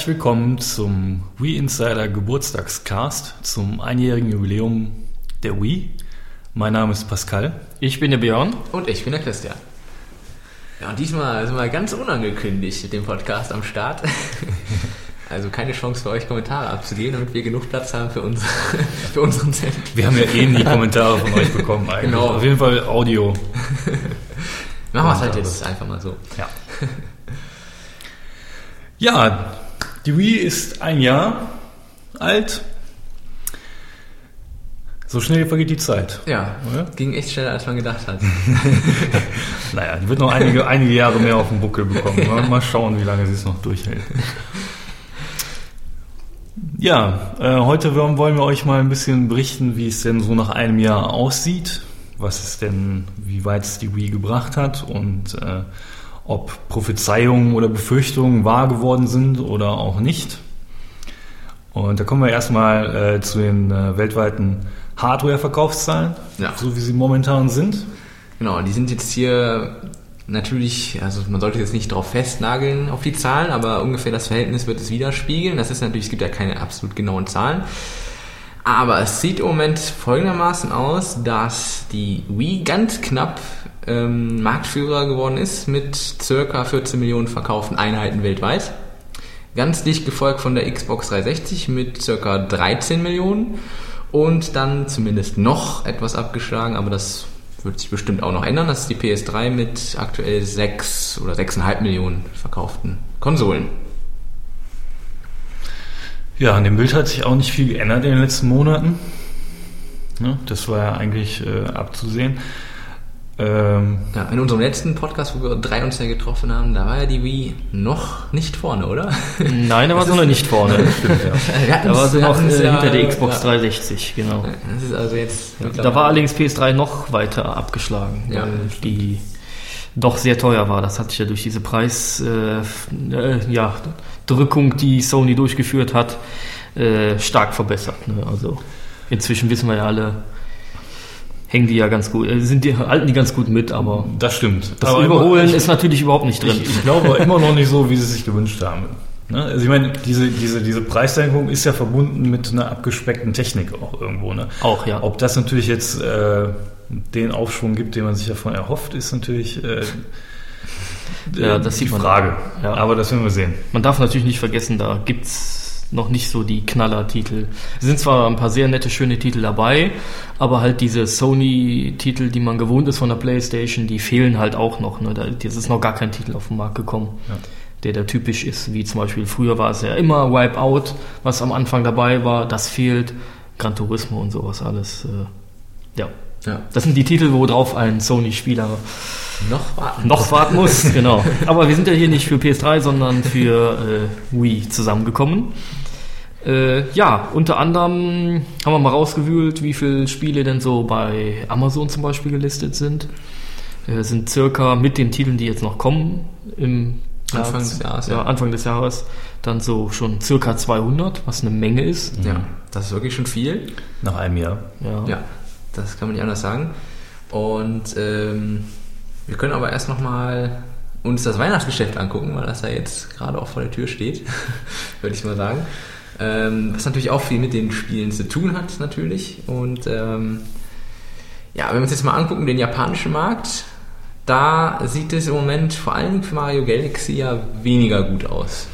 Herzlich willkommen zum Wii Insider Geburtstagscast zum einjährigen Jubiläum der Wii. Mein Name ist Pascal. Ich bin der Björn. Und ich bin der Christian. Ja, und diesmal sind wir ganz unangekündigt mit dem Podcast am Start. Also keine Chance für euch, Kommentare abzugeben, damit wir genug Platz haben für, uns, für unseren Send. Wir haben ja eh nie Kommentare von euch bekommen eigentlich. Genau. Auf jeden Fall Audio. Machen wir es halt jetzt einfach mal so. Ja. Ja, die Wii ist ein Jahr alt. So schnell vergeht die Zeit. Ja, Oder? ging echt schneller, als man gedacht hat. Naja, die wird noch einige, einige Jahre mehr auf den Buckel bekommen. Mal, mal schauen, wie lange sie es noch durchhält. Ja, äh, heute wollen wollen wir euch mal ein bisschen berichten, wie es denn so nach einem Jahr aussieht, was es denn, wie weit es die Wii gebracht hat und äh, ob Prophezeiungen oder Befürchtungen wahr geworden sind oder auch nicht. Und da kommen wir erstmal äh, zu den äh, weltweiten Hardware-Verkaufszahlen, Ja. so wie sie momentan sind. Genau, die sind jetzt hier natürlich, also man sollte jetzt nicht drauf festnageln auf die Zahlen, aber ungefähr das Verhältnis wird es widerspiegeln. Das ist natürlich, es gibt ja keine absolut genauen Zahlen. Aber es sieht im Moment folgendermaßen aus, dass die Wii ganz knapp ähm, Marktführer geworden ist mit circa 14 Millionen verkauften Einheiten weltweit. Ganz dicht gefolgt von der Xbox 360 mit circa 13 Millionen und dann zumindest noch etwas abgeschlagen, aber das wird sich bestimmt auch noch ändern. Das ist die PS3 mit aktuell 6 oder 6,5 Millionen verkauften Konsolen. Ja, an dem Bild hat sich auch nicht viel geändert in den letzten Monaten. Ne, das war ja eigentlich äh, abzusehen. Ähm, Ja, in unserem letzten Podcast, wo wir drei uns ja getroffen haben, da war ja die Wii noch nicht vorne, oder? Nein, da war sie noch nicht vorne. Wir Da war sie noch äh, ja- hinter der Xbox ja. 360, genau. Das ist also jetzt. Da war allerdings PS3 noch weiter abgeschlagen, Ja. weil die doch sehr teuer war. Das hat sich ja durch diese Preis, äh, äh, ja, Drückung, die Sony durchgeführt hat, äh, stark verbessert. Ne? Also inzwischen wissen wir ja alle, hängen die ja ganz gut, äh, sind die, halten die ganz gut mit, aber das stimmt. das Aber Überholen immer, ist natürlich überhaupt nicht drin. ich, ich glaube immer noch nicht so, wie sie sich gewünscht haben. Ne? Also ich meine, diese, diese, diese Preissenkung ist ja verbunden mit einer abgespeckten Technik auch irgendwo. Ne? Auch, ja. Ob das natürlich jetzt äh, den Aufschwung gibt, den man sich davon erhofft, ist natürlich äh, Ja, das die sieht man. Frage. Ja. Aber das werden wir sehen. Man darf natürlich nicht vergessen, da gibt's noch nicht so die Knaller-Titel. Es sind zwar ein paar sehr nette, schöne Titel dabei, aber halt diese Sony-Titel, die man gewohnt ist von der Playstation, die fehlen halt auch noch. Ne? Da es ist noch gar kein Titel auf den Markt gekommen, Ja. der da typisch ist, wie zum Beispiel früher war es ja immer Wipeout, was am Anfang dabei war, das fehlt. Gran Turismo und sowas alles. Äh, ja. Ja. Das sind die Titel, worauf ein Sony-Spieler Noch warten. noch warten muss, genau. Aber wir sind ja hier nicht für PS3, sondern für äh, Wii zusammengekommen. Äh, ja, unter anderem haben wir mal rausgewühlt, wie viele Spiele denn so bei Amazon zum Beispiel gelistet sind. Äh, sind circa mit den Titeln, die jetzt noch kommen, im Anfang des Jahres, ja. ja. Anfang des Jahres, dann so schon circa 200, was eine Menge ist. Ja, das ist wirklich schon viel. Nach einem Jahr. Ja. Ja, das kann man nicht anders sagen. Und ähm, wir können aber erst nochmal uns das Weihnachtsgeschäft angucken, weil das ja jetzt gerade auch vor der Tür steht, würde ich mal sagen. Ähm, was natürlich auch viel mit den Spielen zu tun hat, natürlich. Und ähm, ja, wenn wir uns jetzt mal angucken, den japanischen Markt, da sieht es im Moment vor allem für Mario Galaxy ja weniger gut aus.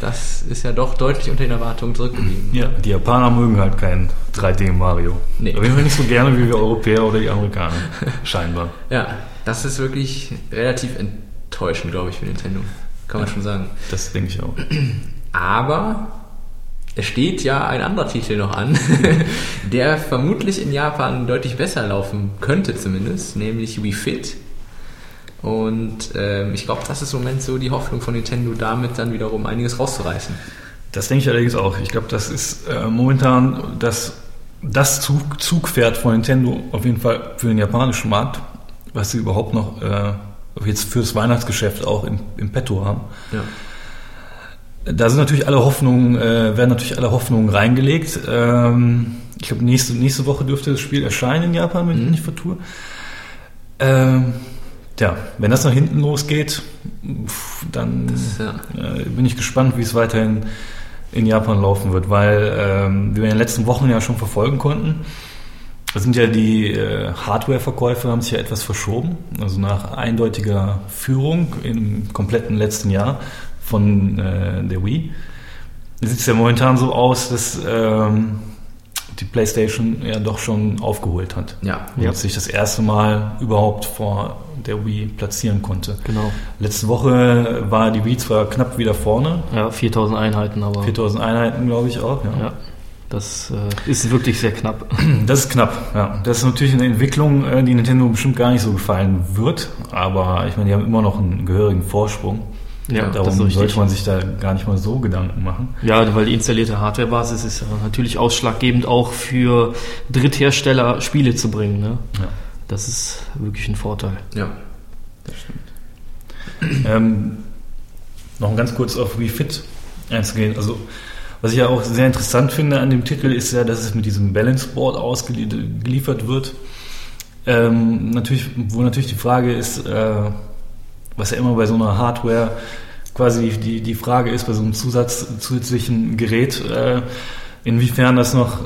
Das ist ja doch deutlich unter den Erwartungen zurückgeblieben. Ja, die Japaner mögen halt kein 3D Mario. Nee. Auf jeden Fall nicht so gerne wie wir Europäer oder die Amerikaner. Scheinbar. Ja, das ist wirklich relativ enttäuschend, glaube ich, für Nintendo. Kann man schon sagen. Das denke ich auch. Aber es steht ja ein anderer Titel noch an, der vermutlich in Japan deutlich besser laufen könnte zumindest, nämlich Wii Fit. Und ähm, ich glaube, das ist im Moment so die Hoffnung von Nintendo, damit dann wiederum einiges rauszureißen. Das denke ich allerdings auch. Ich glaube, das ist äh, momentan das, das Zug, Zugpferd von Nintendo auf jeden Fall für den japanischen Markt, was sie überhaupt noch äh, jetzt fürs Weihnachtsgeschäft auch im, im Petto haben. Ja. Da sind natürlich alle Hoffnungen, äh, werden natürlich alle Hoffnungen reingelegt. Ähm, ich glaube, nächste, nächste Woche dürfte das Spiel erscheinen in Japan, wenn ich mich nicht vertue. Ähm, Tja, wenn das nach hinten losgeht, dann Das, ja. äh, bin ich gespannt, wie es weiterhin in Japan laufen wird, weil ähm, wie wir in den letzten Wochen ja schon verfolgen konnten, sind ja die äh, Hardware-Verkäufe haben sich ja etwas verschoben, also nach eindeutiger Führung im kompletten letzten Jahr von äh, der Wii. Sieht es ja momentan so aus, dass ähm, die PlayStation ja doch schon aufgeholt hat. Ja. Und Ja. sich das erste Mal überhaupt vor der Wii platzieren konnte. Genau. Letzte Woche war die Wii zwar knapp wieder vorne, Ja, 4000 Einheiten, aber 4000 Einheiten glaube ich auch. Ja. ja, das äh, ist wirklich sehr knapp. Das ist knapp, ja. Das ist natürlich eine Entwicklung, äh, die Nintendo bestimmt gar nicht so gefallen wird, aber ich meine, die haben immer noch einen gehörigen Vorsprung. Ja, Darum sollte man sich da gar nicht mal so Gedanken machen. Ja, weil die installierte Hardwarebasis ist ja natürlich ausschlaggebend auch für Dritthersteller Spiele zu bringen. Ne? Ja. Das ist wirklich ein Vorteil. Ja. Ähm, noch ganz kurz auf Wii Fit einzugehen. Also, was ich ja auch sehr interessant finde an dem Titel, ist ja, dass es mit diesem Balance Board ausgeliefert wird. Ähm, natürlich, wo natürlich die Frage ist, äh, was ja immer bei so einer Hardware quasi die, die Frage ist, bei so einem Zusatz, zusätzlichen Gerät, äh, inwiefern das noch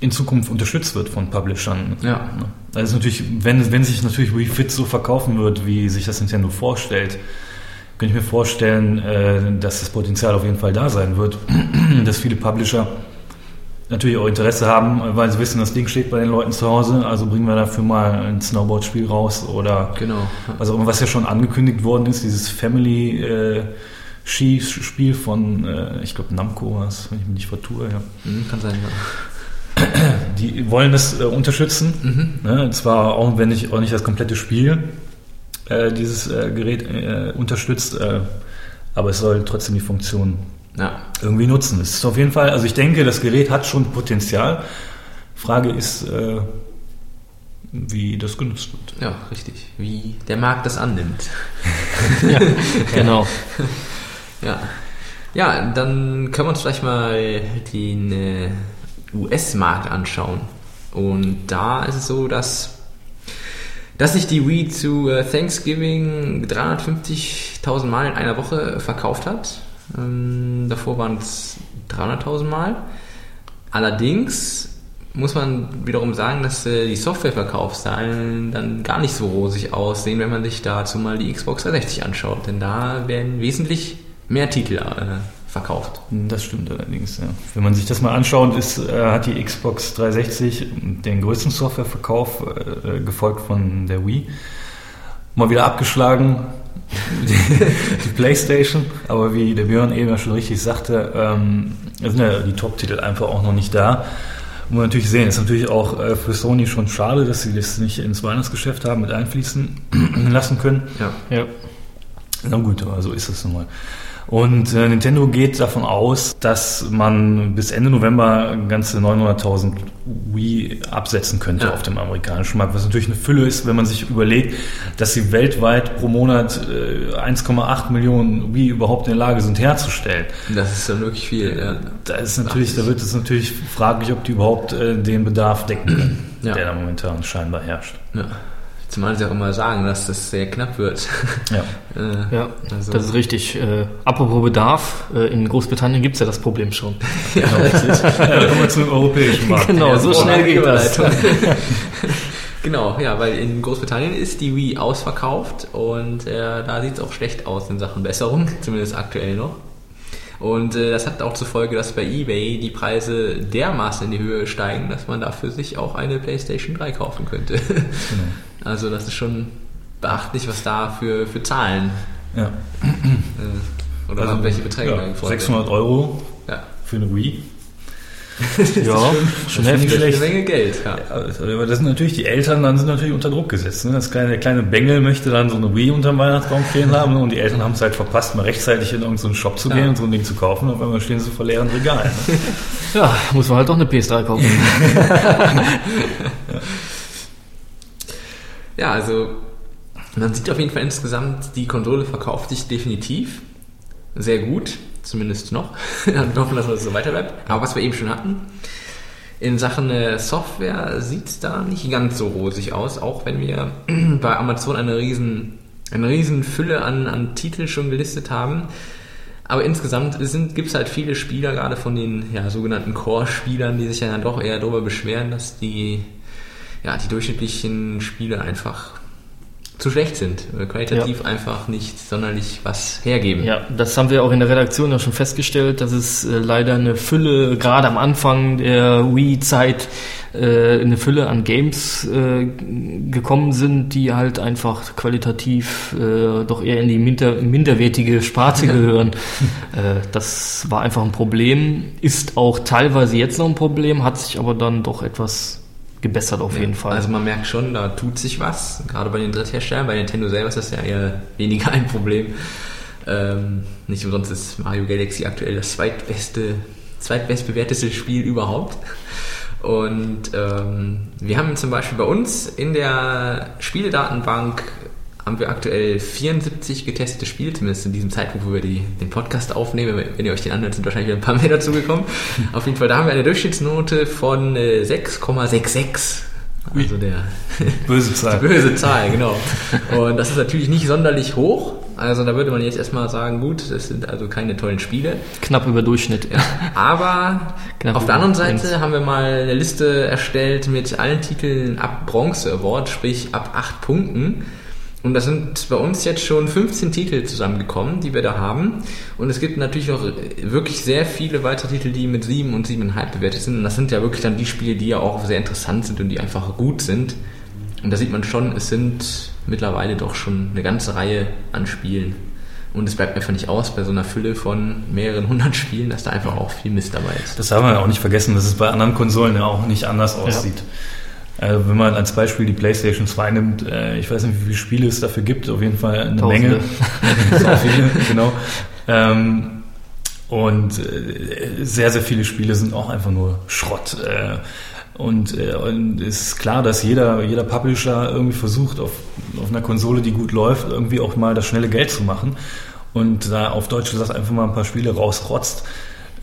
in Zukunft unterstützt wird von Publishern. Ja. Also natürlich, wenn, wenn sich natürlich Wii Fit so verkaufen wird, wie sich das Nintendo vorstellt, könnte ich mir vorstellen, äh, dass das Potenzial auf jeden Fall da sein wird, dass viele Publisher natürlich auch Interesse haben, weil sie wissen, das Ding steht bei den Leuten zu Hause, also bringen wir dafür mal ein Snowboard-Spiel raus oder Genau. immer, was ja schon angekündigt worden ist, dieses Family äh, Ski-Spiel von, äh, ich glaube Namco war es, wenn ich mich nicht vertue, ja. Mhm, kann sein. Ja. Die wollen das äh, unterstützen. Ne? Und zwar auch wenn nicht, auch nicht das komplette Spiel äh, dieses äh, Gerät äh, unterstützt, äh, aber es soll trotzdem die Funktion Ja. irgendwie nutzen. Es ist auf jeden Fall, also ich denke, das Gerät hat schon Potenzial. Frage ist, äh, wie das genutzt wird. ja, richtig. Wie der Markt das annimmt. Genau. Ja. Ja, dann können wir uns vielleicht mal den US-Markt anschauen. Und da ist es so, dass, dass sich die Wii zu äh, Thanksgiving 350.000 Mal in einer Woche verkauft hat. Ähm, davor waren es 300.000 Mal. Allerdings muss man wiederum sagen, dass äh, die Softwareverkaufszahlen dann gar nicht so rosig aussehen, wenn man sich dazu mal die Xbox 360 anschaut. Denn da werden wesentlich mehr Titel äh, verkauft. Das stimmt allerdings, ja. Wenn man sich das mal anschaut, ist, äh, hat die Xbox 360 den größten Softwareverkauf äh, gefolgt von der Wii. Mal wieder abgeschlagen, die, die Playstation, aber wie der Björn eben ja schon richtig sagte, ähm, sind ja die Top-Titel einfach auch noch nicht da. Muss man natürlich sehen, ist natürlich auch äh, für Sony schon schade, dass sie das nicht ins Weihnachtsgeschäft haben mit einfließen lassen können. Ja. Ja. Na gut, aber so ist es nun mal. Und äh, Nintendo geht davon aus, dass man bis Ende November ganze 900.000 Wii absetzen könnte Ja. auf dem amerikanischen Markt, was natürlich eine Fülle ist, wenn man sich überlegt, dass sie weltweit pro Monat äh, 1,8 Millionen Wii überhaupt in der Lage sind herzustellen. Das ist dann wirklich viel. Ja. Da ist natürlich, da wird es natürlich fraglich, ob die überhaupt äh, den Bedarf decken können, Ja. der da momentan scheinbar herrscht. Ja. Zumal sie auch immer sagen, dass das sehr knapp wird. Ja. äh, Ja, Also- das ist richtig. Äh, apropos Bedarf, äh, in Großbritannien gibt es ja das Problem schon. Genau, richtig. ja, dann kommen wir zum europäischen Markt. Genau, so schnell geht das. Genau, ja, weil in Großbritannien ist die Wii ausverkauft und äh, da sieht es auch schlecht aus in Sachen Besserung, zumindest aktuell noch. Und äh, das hat auch zur Folge, dass bei eBay die Preise dermaßen in die Höhe steigen, dass man dafür sich auch eine PlayStation 3 kaufen könnte. Also das ist schon beachtlich, was da für, für Zahlen Ja. äh, oder Also, welche Beträge ja, gefordert 600 Euro werden. für eine Wii. Ja, schon das finde ich heftig. Ja, eine Menge Geld, ja. Ja, aber das sind natürlich die Eltern, dann sind natürlich unter Druck gesetzt. Ne? Das kleine, der kleine Bengel möchte dann so eine Wii unterm Weihnachtsbaum stehen haben ne? und die Eltern haben es halt verpasst, mal rechtzeitig in irgendeinen Shop zu Ja. gehen und so ein Ding zu kaufen. Und auf einmal stehen sie vor leeren Regalen. Ne? Ja, muss man halt doch eine PS3 kaufen. Ja, also man sieht auf jeden Fall insgesamt, die Konsole verkauft sich definitiv sehr gut, zumindest noch. Wir hoffen, dass es so weiter bleibt. Aber was wir eben schon hatten, In Sachen äh, Software sieht es da nicht ganz so rosig aus, auch wenn wir bei Amazon eine riesen, eine riesen Fülle an, an Titeln schon gelistet haben. Aber insgesamt gibt es halt viele Spieler, gerade von den ja, sogenannten Core-Spielern, die sich ja dann doch eher darüber beschweren, dass die, ja, die durchschnittlichen Spiele einfach zu schlecht sind, qualitativ ja. einfach nicht sonderlich was hergeben. Ja, das haben wir auch in der Redaktion ja schon festgestellt, dass es äh, leider eine Fülle, gerade am Anfang der Wii-Zeit, äh, eine Fülle an Games äh, gekommen sind, die halt einfach qualitativ äh, doch eher in die minder, minderwertige Sparte gehören. Äh, das war einfach ein Problem, ist auch teilweise jetzt noch ein Problem, hat sich aber dann doch etwas gebessert auf ja, jeden Fall. Also man merkt schon, da tut sich was, gerade bei den Drittherstellern. Bei Nintendo selber ist das ja eher weniger ein Problem. Ähm, nicht umsonst ist Mario Galaxy aktuell das zweitbeste, zweitbestbewerteste Spiel überhaupt. Und ähm, wir haben zum Beispiel bei uns in der Spieledatenbank haben wir aktuell 74 getestete Spiele, zumindest in diesem Zeitpunkt, wo wir die, den Podcast aufnehmen. Wenn ihr euch den anhört, sind wahrscheinlich wieder ein paar mehr dazugekommen. Auf jeden Fall, da haben wir eine Durchschnittsnote von 6,66. Äh, also der böse Zahl. Die böse Zahl, genau. Und das ist natürlich nicht sonderlich hoch. Also da würde man jetzt erstmal sagen, gut, das sind also keine tollen Spiele. Knapp über Durchschnitt. Ja. Aber Knapp auf der anderen Seite haben wir mal eine Liste erstellt mit allen Titeln ab Bronze Award, sprich ab 8 Punkten. Und da sind bei uns jetzt schon 15 Titel zusammengekommen, die wir da haben. Und es gibt natürlich auch wirklich sehr viele weitere Titel, die mit 7 und 7,5 bewertet sind. Und das sind ja wirklich dann die Spiele, die ja auch sehr interessant sind und die einfach gut sind. Und da sieht man schon, es sind mittlerweile doch schon eine ganze Reihe an Spielen. Und es bleibt einfach nicht aus bei so einer Fülle von mehreren hundert Spielen, dass da einfach auch viel Mist dabei ist. Das darf man ja auch nicht vergessen, dass es bei anderen Konsolen ja auch nicht anders aussieht. Ja. Also wenn man als Beispiel die PlayStation 2 nimmt, äh, ich weiß nicht, wie viele Spiele es dafür gibt, auf jeden Fall eine Tausende. Menge. viele, genau. Ähm, und äh, sehr, sehr viele Spiele sind auch einfach nur Schrott. Und, äh, und es ist klar, dass jeder, jeder Publisher irgendwie versucht, auf, auf einer Konsole, die gut läuft, irgendwie auch mal das schnelle Geld zu machen. Und da auf Deutsch gesagt einfach mal ein paar Spiele rausrotzt.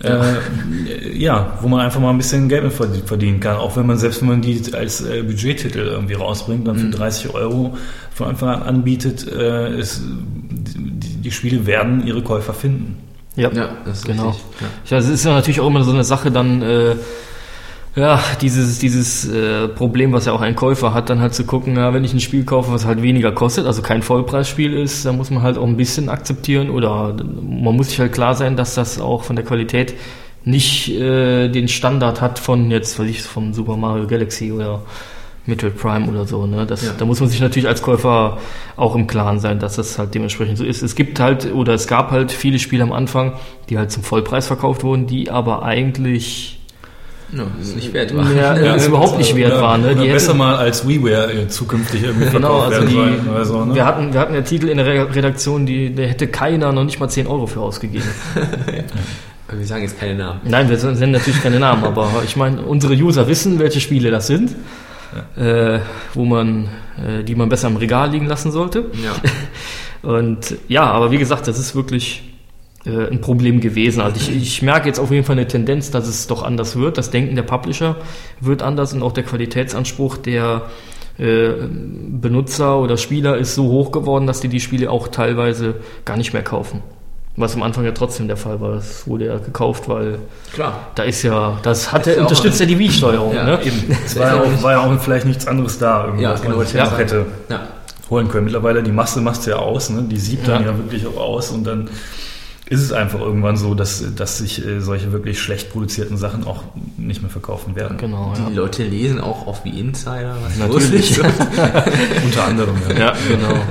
Äh, ja, wo man einfach mal ein bisschen Geld mit verdienen kann. Auch wenn man, selbst wenn man die als äh, Budgettitel irgendwie rausbringt, dann für 30 mhm. Euro von Anfang an anbietet, äh, ist, die, die, Spiele werden ihre Käufer finden. Ja, ja das ist genau. Richtig. Ja. Ja, es ist ja natürlich auch immer so eine Sache dann, äh, ja, dieses, dieses äh, Problem, was ja auch ein Käufer hat, dann halt zu gucken, ja, wenn ich ein Spiel kaufe, was halt weniger kostet, also kein Vollpreisspiel ist, dann muss man halt auch ein bisschen akzeptieren oder man muss sich halt klar sein, dass das auch von der Qualität nicht äh, den Standard hat von jetzt, weiß ich, vom Super Mario Galaxy oder Metroid Prime oder so. Ne? Das, ja. Da muss man sich natürlich als Käufer auch im Klaren sein, dass das halt dementsprechend so ist. Es gibt halt oder es gab halt viele Spiele am Anfang, die halt zum Vollpreis verkauft wurden, die aber eigentlich No, ist nicht wert war. Ja, ja ist überhaupt nicht wert war. Ne? Die besser hätten, mal als WiiWare äh, zukünftig irgendwie genau, also die, werden so, ne? wir, hatten, wir hatten ja Titel in der Redaktion, die, da hätte keiner noch nicht mal 10 Euro für ausgegeben. ja. Wir sagen jetzt keine Namen. Nein, wir nennen natürlich keine Namen, aber ich meine, unsere User wissen, welche Spiele das sind, ja. äh, wo man, äh, die man besser im Regal liegen lassen sollte. Ja. Und ja, aber wie gesagt, das ist wirklich äh, ein Problem gewesen. Also ich, ich merke jetzt auf jeden Fall eine Tendenz, dass es doch anders wird. Das Denken der Publisher wird anders und auch der Qualitätsanspruch der äh, Benutzer oder Spieler ist so hoch geworden, dass die die Spiele auch teilweise gar nicht mehr kaufen. Was am Anfang ja trotzdem der Fall war. Das wurde ja gekauft, weil Klar. da ist ja, das hat ja, unterstützt ja die Wii-Steuerung. Ja, ne? eben. Es war, ja auch, war ja auch vielleicht nichts anderes da, irgendwie, ja, was genau, man sich ja. hätte ja. holen können. Mittlerweile die Masse macht ja aus, ne? die siebt dann ja wirklich auch aus und dann ist es einfach irgendwann so, dass, dass sich äh, solche wirklich schlecht produzierten Sachen auch nicht mehr verkaufen werden. Genau. Die ja. Leute lesen auch auf wie Insider, was Natürlich. Unter anderem, ja. ja genau.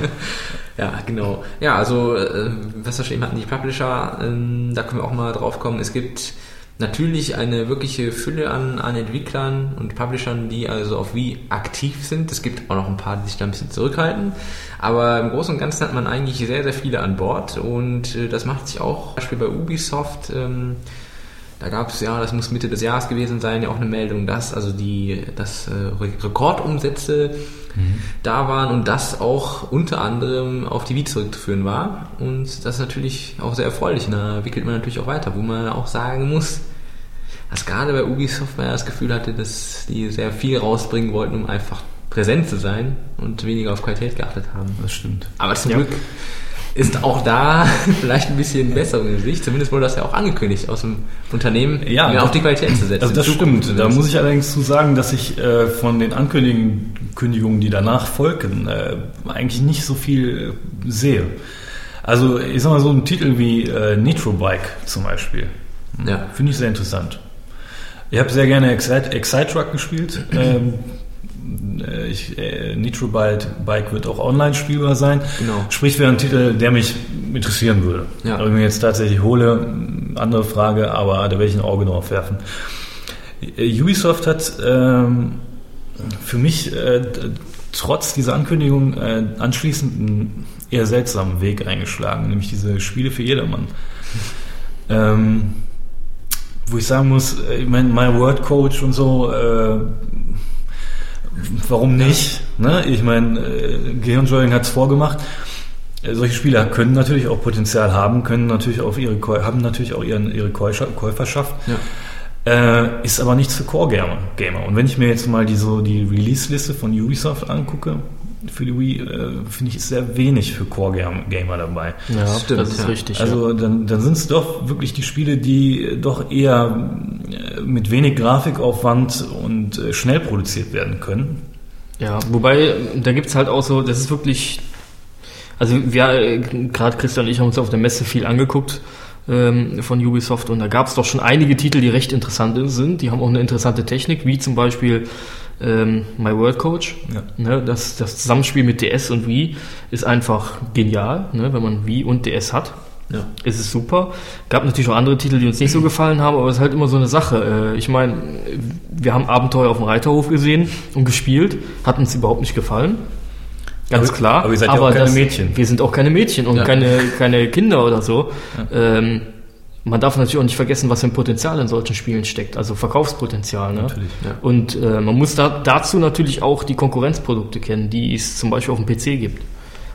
Ja, genau. Ja, also äh, was wir schon eben hatten, die Publisher, äh, da können wir auch mal drauf kommen. Es gibt natürlich eine wirkliche Fülle an, an Entwicklern und Publishern, die also auf wie aktiv sind. Es gibt auch noch ein paar, die sich da ein bisschen zurückhalten. Aber im Großen und Ganzen hat man eigentlich sehr, sehr viele an Bord und äh, das macht sich auch, zum Beispiel bei Ubisoft, ähm, da gab es ja, das muss Mitte des Jahres gewesen sein, ja auch eine Meldung, dass also die dass äh, Rekordumsätze mhm. da waren und das auch unter anderem auf die Wii zurückzuführen war. Und das ist natürlich auch sehr erfreulich. Da wickelt man natürlich auch weiter, wo man auch sagen muss, dass gerade bei Ubisoft man das Gefühl hatte, dass die sehr viel rausbringen wollten, um einfach präsent zu sein und weniger auf Qualität geachtet haben. Das stimmt. Aber zum Ja. Glück ist auch da vielleicht ein bisschen Besserung in Sicht. Zumindest wurde das ja auch angekündigt aus dem Unternehmen, Ja, mehr auf die Qualität zu setzen. Also das stimmt. Da muss ich allerdings zu sagen, dass ich äh, von den Ankündigungen, die danach folgten, äh, eigentlich nicht so viel äh, sehe. Also ich sag mal so ein Titel wie äh, Nitro Bike zum Beispiel. Ja. Finde ich sehr interessant. Ich habe sehr gerne Excite, Excite Truck gespielt. ähm, äh, ich, äh, Nitro Bike, Bike wird auch online spielbar sein. Genau. Sprich, wäre ein Titel, der mich interessieren würde. Ja. Ob ich mir jetzt tatsächlich hole, andere Frage, aber da werde ich ein Auge drauf werfen. Äh, Ubisoft hat ähm, für mich äh, trotz dieser Ankündigung äh, anschließend einen eher seltsamen Weg eingeschlagen, nämlich diese Spiele für jedermann. Ähm, wo ich sagen muss, äh, ich meine, My Word Coach und so, äh, warum nicht? Ne? Ich meine, äh, Gehirnjoying hat es vorgemacht. Äh, Solche Spiele können natürlich auch Potenzial haben, können natürlich auch ihre haben natürlich auch ihren, ihre Käufer- Käuferschaft. Ja. Äh, ist aber nichts für Core-Gamer. Gamer. Und wenn ich mir jetzt mal die, so die Release-Liste von Ubisoft angucke, für die Wii, äh, finde ich, ist sehr wenig für Core-Gamer dabei. Ja, Stimmt, das ist ja. richtig. ja. Also dann, dann sind es doch wirklich die Spiele, die doch eher äh, mit wenig Grafikaufwand und äh, schnell produziert werden können. Ja, wobei, da gibt's halt auch so, das ist wirklich, also wir, äh, gerade Christian und ich haben uns auf der Messe viel angeguckt ähm, von Ubisoft und da gab's doch schon einige Titel, die recht interessant sind. Die haben auch eine interessante Technik, wie zum Beispiel ähm, My World Coach. Ja. Ne, das, das Zusammenspiel mit DS und Wii ist einfach genial, ne, wenn man Wii und DS hat. Ja. Es ist super. Gab natürlich auch andere Titel, die uns nicht so gefallen haben, aber es ist halt immer so eine Sache. Äh, Ich meine, wir haben Abenteuer auf dem Reiterhof gesehen und gespielt, hat uns überhaupt nicht gefallen. Ganz Aber- klar. aber ihr seid ja auch keine Mädchen. Wir sind auch keine Mädchen und Ja. keine, keine Kinder oder so. Ähm, man darf natürlich auch nicht vergessen, was für ein Potenzial in solchen Spielen steckt, also Verkaufspotenzial. Ne? Natürlich. Ja. Und äh, man muss da, dazu natürlich auch die Konkurrenzprodukte kennen, die es zum Beispiel auf dem PC gibt.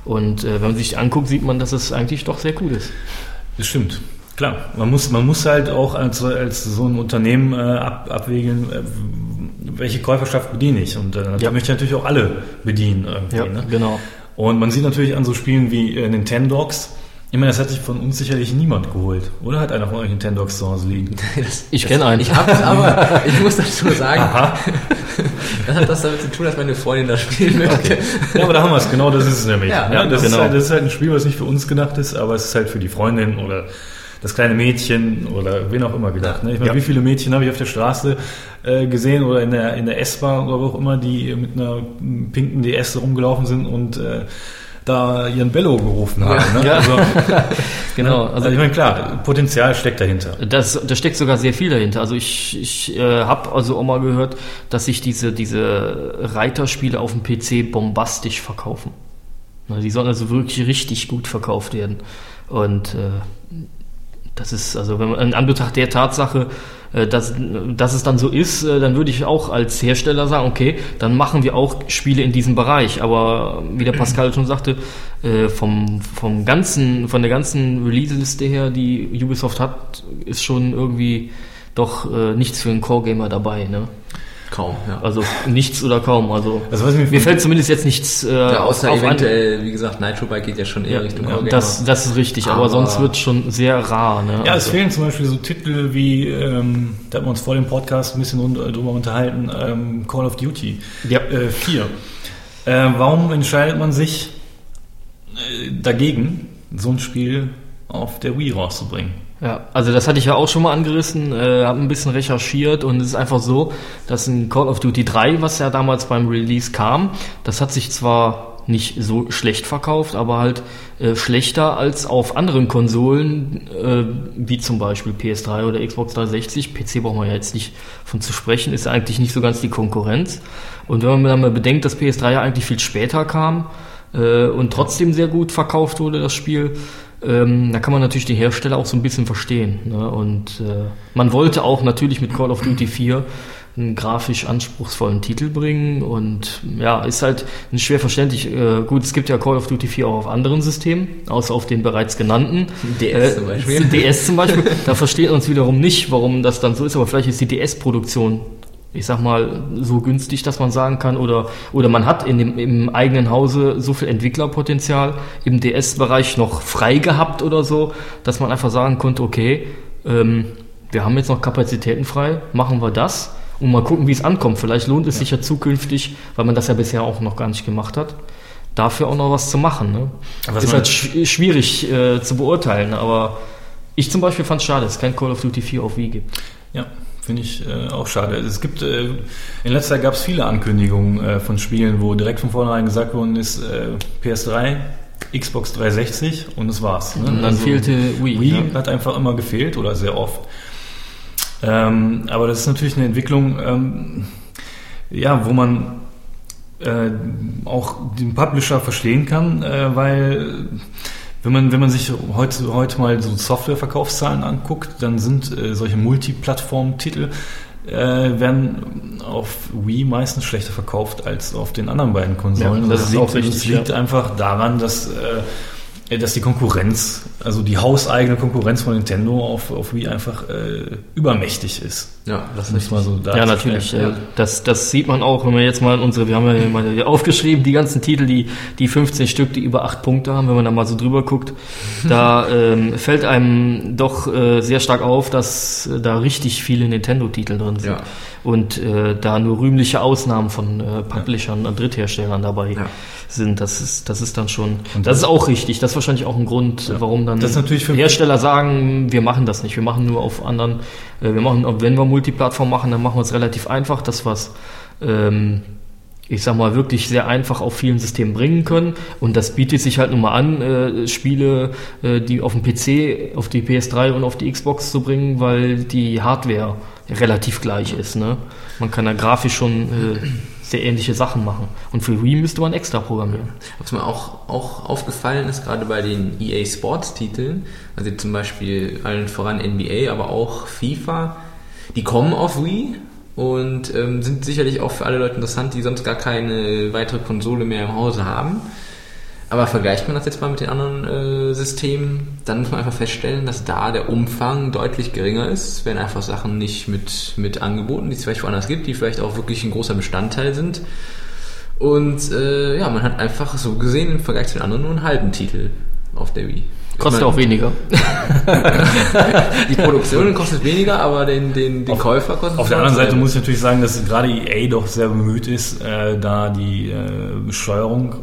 Und äh, wenn man sich anguckt, sieht man, dass es eigentlich doch sehr cool ist. Das stimmt. Klar, man muss, man muss halt auch als, als so ein Unternehmen äh, ab, abwägen, äh, welche Käuferschaft bediene ich. Und äh, da Ja. möchte ich natürlich auch alle bedienen irgendwie. Ja, Ne? genau. Und man sieht natürlich an so Spielen wie äh, Nintendogs, ich meine, das hat sich von uns sicherlich niemand geholt. Oder hat einer von euch Nintendogs zu Hause liegen? Das, Ich kenne einen. ich habe es aber, ich muss dazu sagen, das hat das damit zu tun, dass meine Freundin das spielen möchte. Ja, aber da haben wir es. Genau das ist es nämlich. Ja, Ja, das, genau. ist halt, das ist halt ein Spiel, was nicht für uns gedacht ist, aber es ist halt für die Freundin oder das kleine Mädchen oder wen auch immer gedacht. Ne? Ich meine, Ja. wie viele Mädchen habe ich auf der Straße äh, gesehen oder in der, in der S-Bahn oder wo auch immer, die mit einer pinken DS rumgelaufen sind und äh, da ihren Bello gerufen haben. Ne? Ja. Also, Genau. also ich meine, klar, Potenzial steckt dahinter. Das, da steckt sogar sehr viel dahinter. Also ich, ich äh, habe also auch mal gehört, dass sich diese, diese Reiterspiele auf dem PC bombastisch verkaufen. Na, Die sollen also wirklich richtig gut verkauft werden. Und äh, das ist, also wenn man in Anbetracht der Tatsache, dass, dass es dann so ist, äh, dann würde ich auch als Hersteller sagen, okay, dann machen wir auch Spiele in diesem Bereich. Aber wie der Pascal schon sagte, äh, vom, vom ganzen, von der ganzen Release-Liste her, die Ubisoft hat, ist schon irgendwie doch äh, nichts für einen Core-Gamer dabei. Ne? Kaum, ja. Also nichts oder kaum. Also, Also was mir fällt zumindest jetzt nichts äh, ja außer auf, auf an- eventuell, wie gesagt, Nitro Bike geht ja schon eher ja, Richtung ja, das, das ist richtig, aber, Aber- sonst wird schon sehr rar. Ne? Ja, es Also- fehlen zum Beispiel so Titel wie, ähm, da haben wir uns vor dem Podcast ein bisschen rund- drüber unterhalten, ähm, Call of Duty Ja. äh, 4. Äh, warum entscheidet man sich äh, dagegen, so ein Spiel auf der Wii rauszubringen? Ja, also das hatte ich ja auch schon mal angerissen, äh, habe ein bisschen recherchiert und es ist einfach so, dass ein Call of Duty 3, was ja damals beim Release kam, das hat sich zwar nicht so schlecht verkauft, aber halt äh, schlechter als auf anderen Konsolen, äh, wie zum Beispiel PS3 oder Xbox 360. PC braucht man ja jetzt nicht von zu sprechen, ist eigentlich nicht so ganz die Konkurrenz. Und wenn man dann mal bedenkt, dass PS3 ja eigentlich viel später kam äh, und trotzdem sehr gut verkauft wurde, das Spiel, ähm, da kann man natürlich den Hersteller auch so ein bisschen verstehen. Ne? Und äh, man wollte auch natürlich mit Call of Duty 4 einen grafisch anspruchsvollen Titel bringen und ja, ist halt schwer verständlich. Äh, gut, es gibt ja Call of Duty 4 auch auf anderen Systemen, außer auf den bereits genannten. DS äh, zum Beispiel. DS zum Beispiel. da versteht uns wiederum nicht, warum das dann so ist, aber vielleicht ist die DS-Produktion ich sag mal, so günstig, dass man sagen kann, oder, oder man hat in dem, im eigenen Hause so viel Entwicklerpotenzial im DS-Bereich noch frei gehabt oder so, dass man einfach sagen konnte, okay, ähm, wir haben jetzt noch Kapazitäten frei, machen wir das und mal gucken, wie es ankommt. Vielleicht lohnt es ja. sich ja zukünftig, weil man das ja bisher auch noch gar nicht gemacht hat, dafür auch noch was zu machen. Ne? ist halt sch schwierig äh, zu beurteilen, aber ich zum Beispiel fand es schade, dass es kein Call of Duty 4 auf Wii gibt. Ja, Finde ich äh, auch schade. Es gibt, äh, in letzter Zeit gab es viele Ankündigungen äh, von Spielen, wo direkt von vornherein gesagt worden ist, äh, PS3, Xbox 360 und das war's. Ne? Und dann also, fehlte Wii. Wii ja. hat einfach immer gefehlt oder sehr oft. Ähm, aber das ist natürlich eine Entwicklung, ähm, ja, wo man äh, auch den Publisher verstehen kann, äh, weil wenn man, wenn man sich heute, heute mal so Softwareverkaufszahlen anguckt, dann sind äh, solche Multiplattform-Titel äh, werden auf Wii meistens schlechter verkauft als auf den anderen beiden Konsolen. Ja, das, das, liegt, richtig, das liegt ja. einfach daran, dass äh, dass die Konkurrenz, also die hauseigene Konkurrenz von Nintendo auf, auf Wii einfach äh, übermächtig ist. Ja, das ist mal so Ja, natürlich. Ja. Das, das sieht man auch, wenn man jetzt mal unsere, wir haben ja mal aufgeschrieben, die ganzen Titel, die, die 15 Stück, die über 8 Punkte haben, wenn man da mal so drüber guckt, da ähm, fällt einem doch äh, sehr stark auf, dass äh, da richtig viele Nintendo-Titel drin sind. Ja. Und äh, da nur rühmliche Ausnahmen von äh, Publishern und Drittherstellern dabei ja. sind. Das ist, das ist dann schon, und das ist auch richtig. Das ist wahrscheinlich auch ein Grund, ja. warum dann Hersteller sagen, wir machen das nicht. Wir machen nur auf anderen, äh, wir machen, wenn wir Multiplattform machen, dann machen wir es relativ einfach, das was, ähm, ich sag mal, wirklich sehr einfach auf vielen Systemen bringen können. Und das bietet sich halt nun mal an, äh, Spiele, äh, die auf dem PC, auf die PS3 und auf die Xbox zu bringen, weil die Hardware relativ gleich ist. Ne? Man kann da grafisch schon äh, sehr ähnliche Sachen machen. Und für Wii müsste man extra programmieren. Was mir auch, auch aufgefallen ist, gerade bei den EA Sports Titeln, also zum Beispiel allen voran NBA, aber auch FIFA, die kommen auf Wii und ähm, sind sicherlich auch für alle Leute interessant, die sonst gar keine weitere Konsole mehr im Hause haben. Aber vergleicht man das jetzt mal mit den anderen äh, Systemen, dann muss man einfach feststellen, dass da der Umfang deutlich geringer ist. Werden einfach Sachen nicht mit, mit angeboten, die es vielleicht woanders gibt, die vielleicht auch wirklich ein großer Bestandteil sind. Und äh, ja, man hat einfach so gesehen im Vergleich zu den anderen nur einen halben Titel auf der Wii. Kostet auch weniger. die Produktion kostet weniger, aber den, den, den auf, Käufer kostet Auf der anderen Seite muss ich natürlich sagen, dass gerade EA doch sehr bemüht ist, äh, da die äh, Steuerung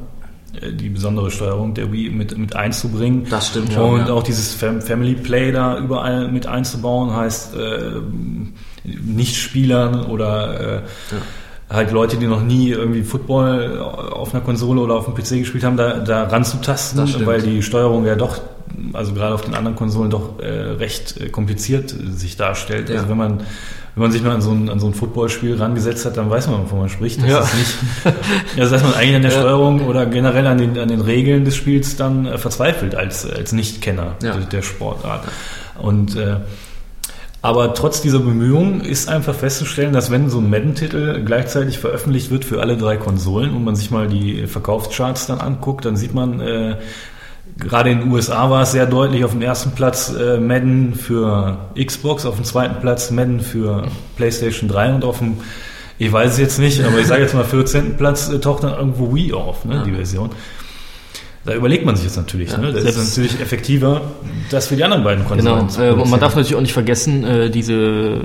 äh, die besondere Steuerung der Wii mit, mit einzubringen. Das stimmt schon. Und ja. auch dieses Family Play da überall mit einzubauen, heißt äh, Nicht-Spielern oder äh, ja. halt Leute, die noch nie irgendwie Football auf einer Konsole oder auf dem PC gespielt haben, da, da ranzutasten, weil die Steuerung ja doch, also gerade auf den anderen Konsolen doch äh, recht äh, kompliziert sich darstellt. Ja. Also wenn man wenn man sich mal an so ein, an so ein Footballspiel rangesetzt hat, dann weiß man, wovon man spricht. Das ja. ist nicht, also dass man eigentlich an der ja. Steuerung oder generell an den, an den Regeln des Spiels dann äh, verzweifelt als, als Nichtkenner ja. der, der Sportart. Und äh, aber trotz dieser Bemühungen ist einfach festzustellen, dass wenn so ein Madden-Titel gleichzeitig veröffentlicht wird für alle drei Konsolen und man sich mal die Verkaufscharts dann anguckt, dann sieht man, äh, Gerade in den USA war es sehr deutlich auf dem ersten Platz äh, Madden für Xbox, auf dem zweiten Platz Madden für PlayStation 3 und auf dem, ich weiß es jetzt nicht, aber ich sage jetzt mal 14. Platz äh, taucht dann irgendwo Wii auf, ne, ja. die Version. Da überlegt man sich jetzt natürlich, ja, ne? das ist natürlich effektiver, das für die anderen beiden Konsolen Genau, äh, und man darf natürlich auch nicht vergessen, äh, diese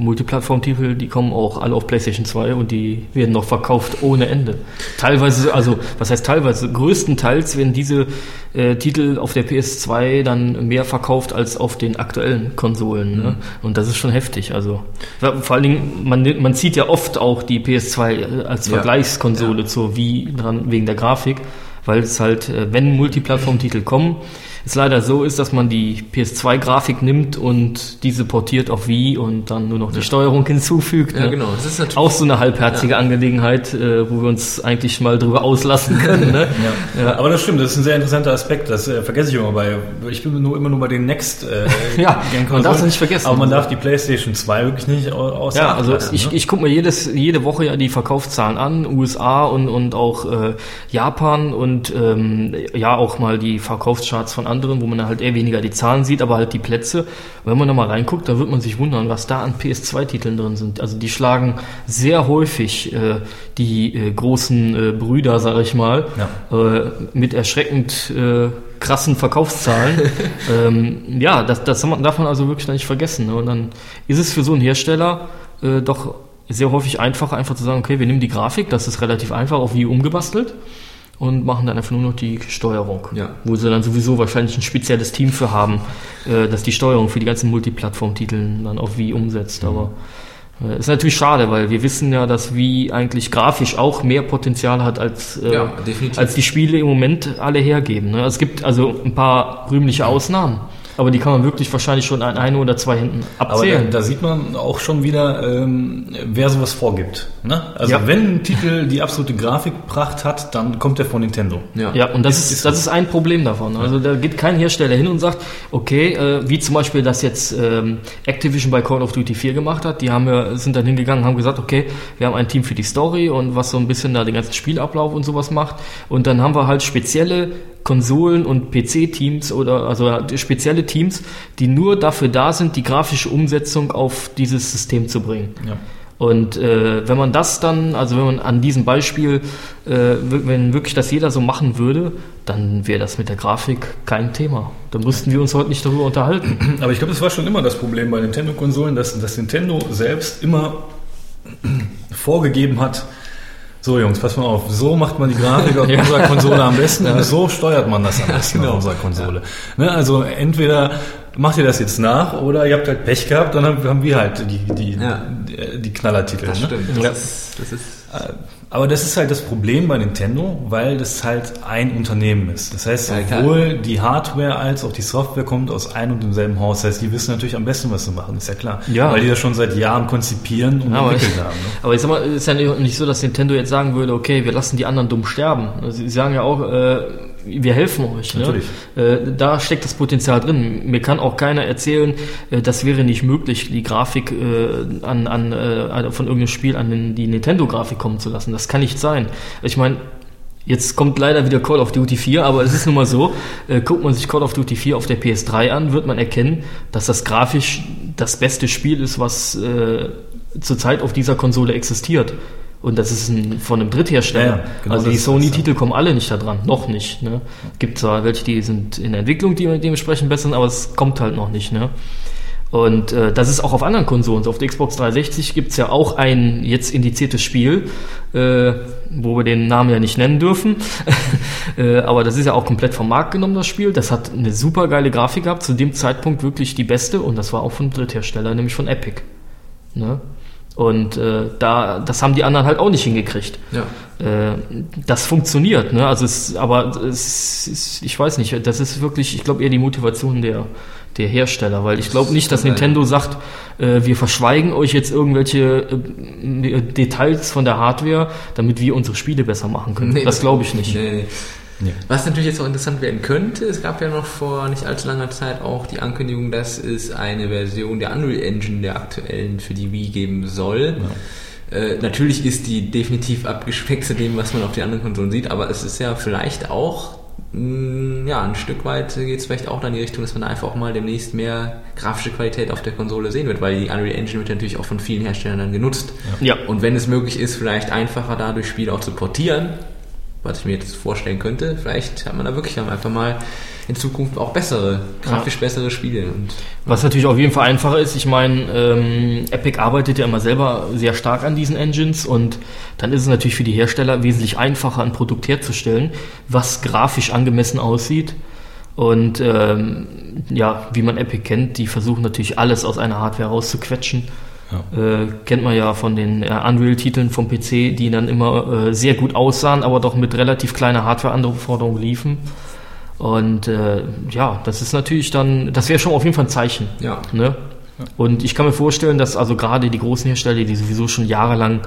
Multiplattform-Titel, die kommen auch alle auf PlayStation 2 und die werden noch verkauft ohne Ende. Teilweise, also was heißt teilweise, größtenteils werden diese äh, Titel auf der PS2 dann mehr verkauft als auf den aktuellen Konsolen. Ne? Mhm. Und das ist schon heftig. Also vor allen Dingen, man, man zieht ja oft auch die PS2 als ja. Vergleichskonsole ja. zur Wii dran wegen der Grafik, weil es halt, äh, wenn Multiplattform-Titel kommen, es leider so ist, dass man die PS2-Grafik nimmt und diese portiert auf Wii und dann nur noch die Steuerung hinzufügt. Ja, ne? genau. Das ist natürlich Auch so eine halbherzige Angelegenheit, äh, wo wir uns eigentlich mal drüber auslassen können. Ne? Ja. Ja. Aber das stimmt, das ist ein sehr interessanter Aspekt. Das äh, vergesse ich immer bei. Ich bin nur, immer nur bei den Next. Äh, Ja, Gen- man darf es nicht vergessen. Aber man darf die PlayStation 2 wirklich nicht au- außer Ja, also lassen, ich, ne? ich gucke mir jedes, jede Woche ja die Verkaufszahlen an, USA und, und auch äh, Japan und ähm, ja auch mal die Verkaufscharts von anderen, wo man halt eher weniger die Zahlen sieht, aber halt die Plätze. Und wenn man da mal reinguckt, da wird man sich wundern, was da an PS2-Titeln drin sind. Also die schlagen sehr häufig äh, die äh, großen äh, Brüder, sag ich mal, äh, mit erschreckend äh, krassen Verkaufszahlen. ähm, ja, das, das darf man also wirklich nicht vergessen. Ne? Und dann ist es für so einen Hersteller äh, doch sehr häufig einfacher, einfach zu sagen, okay, wir nehmen die Grafik, das ist relativ einfach, auf wie umgebastelt und machen dann einfach nur noch die Steuerung. Ja. Wo sie dann sowieso wahrscheinlich ein spezielles Team für haben, äh, das die Steuerung für die ganzen Multiplattform-Titeln dann auf wie umsetzt. Aber äh, ist natürlich schade, weil wir wissen ja, dass Wii eigentlich grafisch auch mehr Potenzial hat als, äh, Ja, als die Spiele im Moment alle hergeben. Ne? Es gibt also ein paar rühmliche Ausnahmen, aber die kann man wirklich wahrscheinlich schon an eine oder zwei Händen Aber da, abzählen. da sieht man auch schon wieder, ähm, wer sowas vorgibt. Ne? Also Ja. wenn ein Titel die absolute Grafikpracht hat, dann kommt er von Nintendo. ja. Ja, und das Ist- ist, das so. ist ein Problem davon. Also da geht kein Hersteller hin und sagt, okay, äh, wie zum Beispiel das jetzt ähm, Activision bei Call of Duty 4 gemacht hat, die haben ja, sind dann hingegangen, haben gesagt, okay, wir haben ein Team für die Story und was so ein bisschen da den ganzen Spielablauf und sowas macht. Und dann haben wir halt spezielle Konsolen und PC-Teams oder also spezielle Teams, die nur dafür da sind, die grafische Umsetzung auf dieses System zu bringen. Ja. Und äh, wenn man das dann, also wenn man an diesem Beispiel, äh, wenn wirklich das jeder so machen würde, dann wäre das mit der Grafik kein Thema. Dann müssten wir uns heute nicht darüber unterhalten. Aber ich glaube, das war schon immer das Problem bei Nintendo-Konsolen, dass, dass Nintendo selbst immer vorgegeben hat, so Jungs, pass mal auf, so macht man die Grafik auf Ja. unserer Konsole am besten und so steuert man das am besten genau. auf unserer Konsole. Ne, also entweder macht ihr das jetzt nach oder ihr habt halt Pech gehabt, dann haben, haben wir halt die, die, Ja. die, die Knallertitel. Das ne? stimmt. Das, Ja. ist, das ist Aber das ist halt das Problem bei Nintendo, weil das halt ein Unternehmen ist. Das heißt, sowohl die Hardware als auch die Software kommt aus einem und demselben Haus. Das heißt, die wissen natürlich am besten, was sie machen, ist ja klar. Ja. Weil die das schon seit Jahren konzipieren und aber, entwickelt haben. Ne? aber ich sag mal, es ist ja nicht so, dass Nintendo jetzt sagen würde, okay, wir lassen die anderen dumm sterben. Sie sagen ja auch, äh, wir helfen euch. Ne? Äh, da steckt das Potenzial drin. Mir kann auch keiner erzählen, äh, das wäre nicht möglich, die Grafik äh, an, an, äh, von irgendeinem Spiel an den, die Nintendo-Grafik kommen zu lassen. Das kann nicht sein. Ich meine, Jetzt kommt leider wieder Call of Duty 4, aber es ist nun mal so, äh, guckt man sich Call of Duty 4 auf der PS3 an, wird man erkennen, dass das grafisch das beste Spiel ist, was äh, zurzeit auf dieser Konsole existiert. Und das ist ein, von einem Dritthersteller. Ja, genau also die Sony-Titel kommen alle nicht da dran, noch nicht. Ne? Gibt zwar welche, die sind in der Entwicklung, die dementsprechend besser sind, aber es kommt halt noch nicht. Ne? Und äh, das ist auch auf anderen Konsolen. So Auf der Xbox 360 gibt's ja auch ein jetzt indiziertes Spiel, äh, wo wir den Namen ja nicht nennen dürfen. äh, aber das ist ja auch komplett vom Markt genommen, das Spiel. Das hat eine super geile Grafik gehabt, zu dem Zeitpunkt wirklich die beste und das war auch von Dritthersteller, nämlich von Epic. Ne? Und äh, da, das haben die anderen halt auch nicht hingekriegt. ja. Äh, das funktioniert, ne? Also es, aber es ist, ich weiß nicht, das ist wirklich, ich glaube eher die Motivation der, der Hersteller, weil ich glaube nicht, dass. Nintendo sagt, äh, wir verschweigen euch jetzt irgendwelche äh, Details von der Hardware, damit wir unsere Spiele besser machen können. Nee, das glaube ich nicht. Nee, nee. Nee. Was natürlich jetzt auch interessant werden könnte, es gab ja noch vor nicht allzu langer Zeit auch die Ankündigung, dass es eine Version der Unreal Engine der aktuellen für die Wii geben soll. Äh, natürlich ist die definitiv abgespeckt zu dem, was man auf den anderen Konsolen sieht, aber es ist ja vielleicht auch, mh, ja, ein Stück weit geht es vielleicht auch dann in die Richtung, dass man einfach auch mal demnächst mehr grafische Qualität auf der Konsole sehen wird, weil die Unreal Engine wird natürlich auch von vielen Herstellern dann genutzt. Ja. Und wenn es möglich ist, vielleicht einfacher dadurch Spiele auch zu portieren, was ich mir jetzt vorstellen könnte, vielleicht hat man da wirklich dann einfach mal in Zukunft auch bessere, grafisch bessere Spiele. Und Was natürlich auf jeden Fall einfacher ist, ich meine, ähm, Epic arbeitet ja immer selber sehr stark an diesen Engines und dann ist es natürlich für die Hersteller wesentlich einfacher, ein Produkt herzustellen, was grafisch angemessen aussieht. Und ähm, ja, wie man Epic kennt, die versuchen natürlich alles aus einer Hardware rauszuquetschen. Äh, kennt man ja von den äh, Unreal-Titeln vom PC, die dann immer äh, sehr gut aussahen, aber doch mit relativ kleiner Hardware-Anforderungen liefen. Und äh, ja, das ist natürlich dann, das wäre schon auf jeden Fall ein Zeichen. Ja. Ne? Und ich kann mir vorstellen, dass also gerade die großen Hersteller, die sowieso schon jahrelang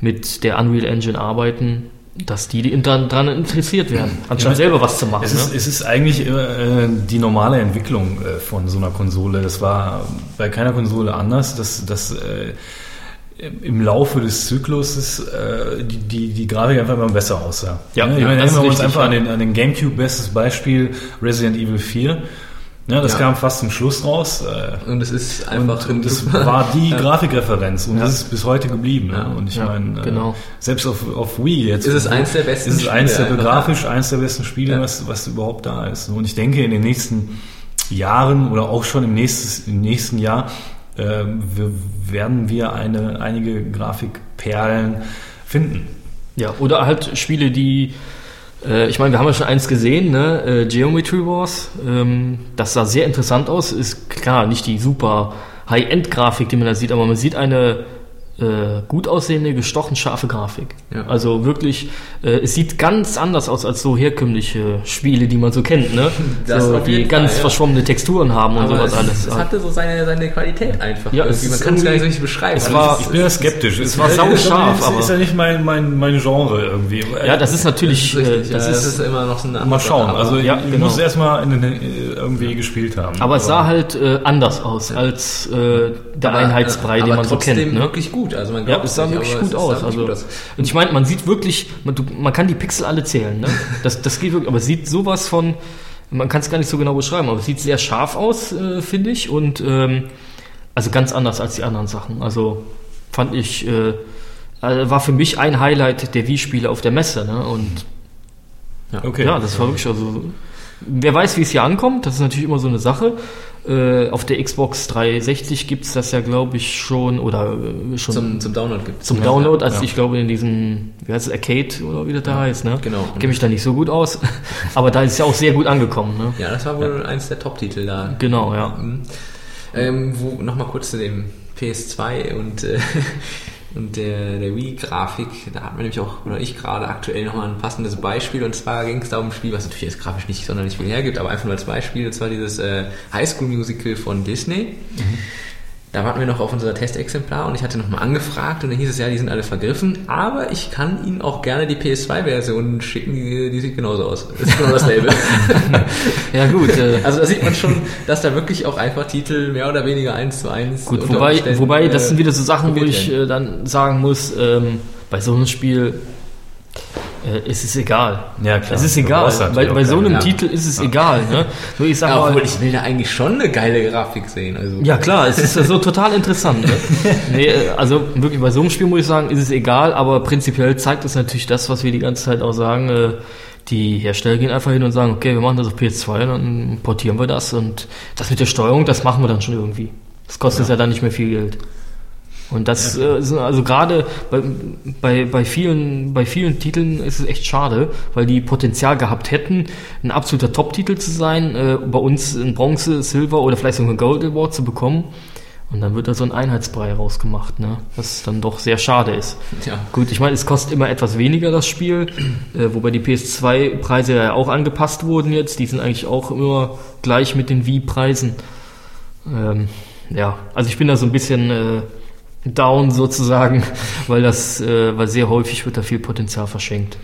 mit der Unreal Engine arbeiten, dass die daran dran interessiert werden, anstatt Ja, selber was zu machen. Es ist, ne? es ist eigentlich äh, die normale Entwicklung äh, von so einer Konsole. Das war bei keiner Konsole anders. dass dass äh, im Laufe des Zykluses äh, die, die, die Grafik einfach immer besser aussah. Ja, ja, das erinnern wir uns einfach ja. an, den, an den Gamecube, bestes Beispiel Resident Evil 4. Ja, das Ja. kam fast zum Schluss raus. Äh, Und es ist einfach und, und das war die. Grafikreferenz und Ja. das ist bis heute geblieben. Ne? Ja. Und ich meine, genau. äh, selbst auf, auf Wii jetzt Ist es eins der besten ist es eins der grafisch eins der besten Spiele, was, was überhaupt da ist. Und ich denke, in den nächsten Jahren oder auch schon im nächsten, im nächsten Jahr äh, wir, werden wir eine, einige Grafikperlen finden. Ja, oder halt Spiele, die, äh, ich meine, wir haben ja schon eins gesehen, ne? äh, Geometry Wars. Ähm, das sah sehr interessant aus. Ist klar, nicht die super High-End-Grafik, die man da sieht, aber man sieht eine äh, gut aussehende, gestochen scharfe Grafik. Ja. Also wirklich, äh, es sieht ganz anders aus als so herkömmliche Spiele, die man so kennt, ne? Das so, die jeden ganz Fall, ja. verschwommene Texturen haben und Aber sowas es, alles. es hatte so seine, seine Qualität einfach. Ja, es man kann es gar nicht richtig beschreiben. es Also war- Ich bin ja skeptisch. Es war ist- sauscharf, aber- ist ja nicht mein, mein, mein Genre irgendwie. ja, das ist natürlich, das ist, richtig, äh, das ja, ist, das ist immer noch so eine Mal schauen. aber- Also Ja, ich genau. muss erstmal in den, äh, irgendwie gespielt haben. aber es sah halt äh, anders aus als äh, der aber- Einheitsbrei, den man so kennt. Ne? wirklich gut. Also man Ja, glaubt es sah nicht, wirklich aber gut es aus. wirklich Also, gut aus. und ich meine, man sieht wirklich, man, du, man kann die Pixel alle zählen. Ne? Das, das geht wirklich, aber es sieht sowas von, man kann es gar nicht so genau beschreiben, aber es sieht sehr scharf aus, äh, finde ich. Und ähm, also ganz anders als die anderen Sachen. Also fand ich, äh, äh, war für mich ein Highlight der Wii-Spiele auf der Messe. Ne? Und okay. ja, das war wirklich also. Wer weiß, wie es hier ankommt, das ist natürlich immer so eine Sache. Äh, auf der Xbox 360 gibt's das ja, glaube ich, schon oder äh, schon Zum, zum Download gibt zum Download, als ich glaube in diesem, wie heißt es, Arcade oder wie das da heißt, ne? Genau. Kenne mich da nicht so gut aus, aber da ist es ja auch sehr gut angekommen, ne? Ja, das war wohl eins der Top-Titel da. Genau, ja. Mhm. Ähm, wo, Nochmal kurz zu dem PS2 und, äh, und der, der Wii-Grafik. Da hat man nämlich auch, oder ich gerade aktuell nochmal ein passendes Beispiel. Und zwar ging es da um ein Spiel, was natürlich jetzt grafisch nicht sonderlich viel hergibt, aber einfach nur als Beispiel. Und zwar dieses äh, High School Musical von Disney. Da warten wir noch auf unser Testexemplar und ich hatte nochmal angefragt und dann hieß es ja, die sind alle vergriffen, aber ich kann Ihnen auch gerne die PS2-Version schicken, die, die sieht genauso aus. Das ist genau dasselbe. Ja gut, äh, Also da sieht man schon, dass da wirklich auch einfach Titel mehr oder weniger eins zu eins. gut, wobei, wobei äh, das sind wieder so Sachen, wo ich äh, dann sagen muss, ähm, bei so einem Spiel äh, ist es egal. Ja, klar. Es ist egal. Bei, bei so einem ja. Titel ist es egal, ne? Nur ich sag ja, mal, obwohl ich will da eigentlich schon eine geile Grafik sehen. Also Ja klar, es ist ja so total interessant. Ne? Nee, äh, also wirklich bei so einem Spiel muss ich sagen, ist es egal, aber prinzipiell zeigt es natürlich das, was wir die ganze Zeit auch sagen. Äh, die Hersteller gehen einfach hin und sagen, okay, wir machen das auf PS2, dann portieren wir das und das mit der Steuerung, das machen wir dann schon irgendwie. Das kostet ja dann nicht mehr viel Geld. Und das äh, sind also gerade bei, bei, bei, vielen, bei vielen Titeln ist es echt schade, weil die Potenzial gehabt hätten, ein absoluter Top-Titel zu sein, äh, bei uns ein Bronze, Silber oder vielleicht sogar ein Gold Award zu bekommen. Und dann wird da so ein Einheitsbrei rausgemacht, ne? was dann doch sehr schade ist. ja. Gut, ich meine, es kostet immer etwas weniger das Spiel, äh, wobei die PS2-Preise ja auch angepasst wurden jetzt. Die sind eigentlich auch immer gleich mit den Wii-Preisen. Ähm, ja, also ich bin da so ein bisschen äh, down sozusagen, weil das, äh, weil sehr häufig wird da viel Potenzial verschenkt.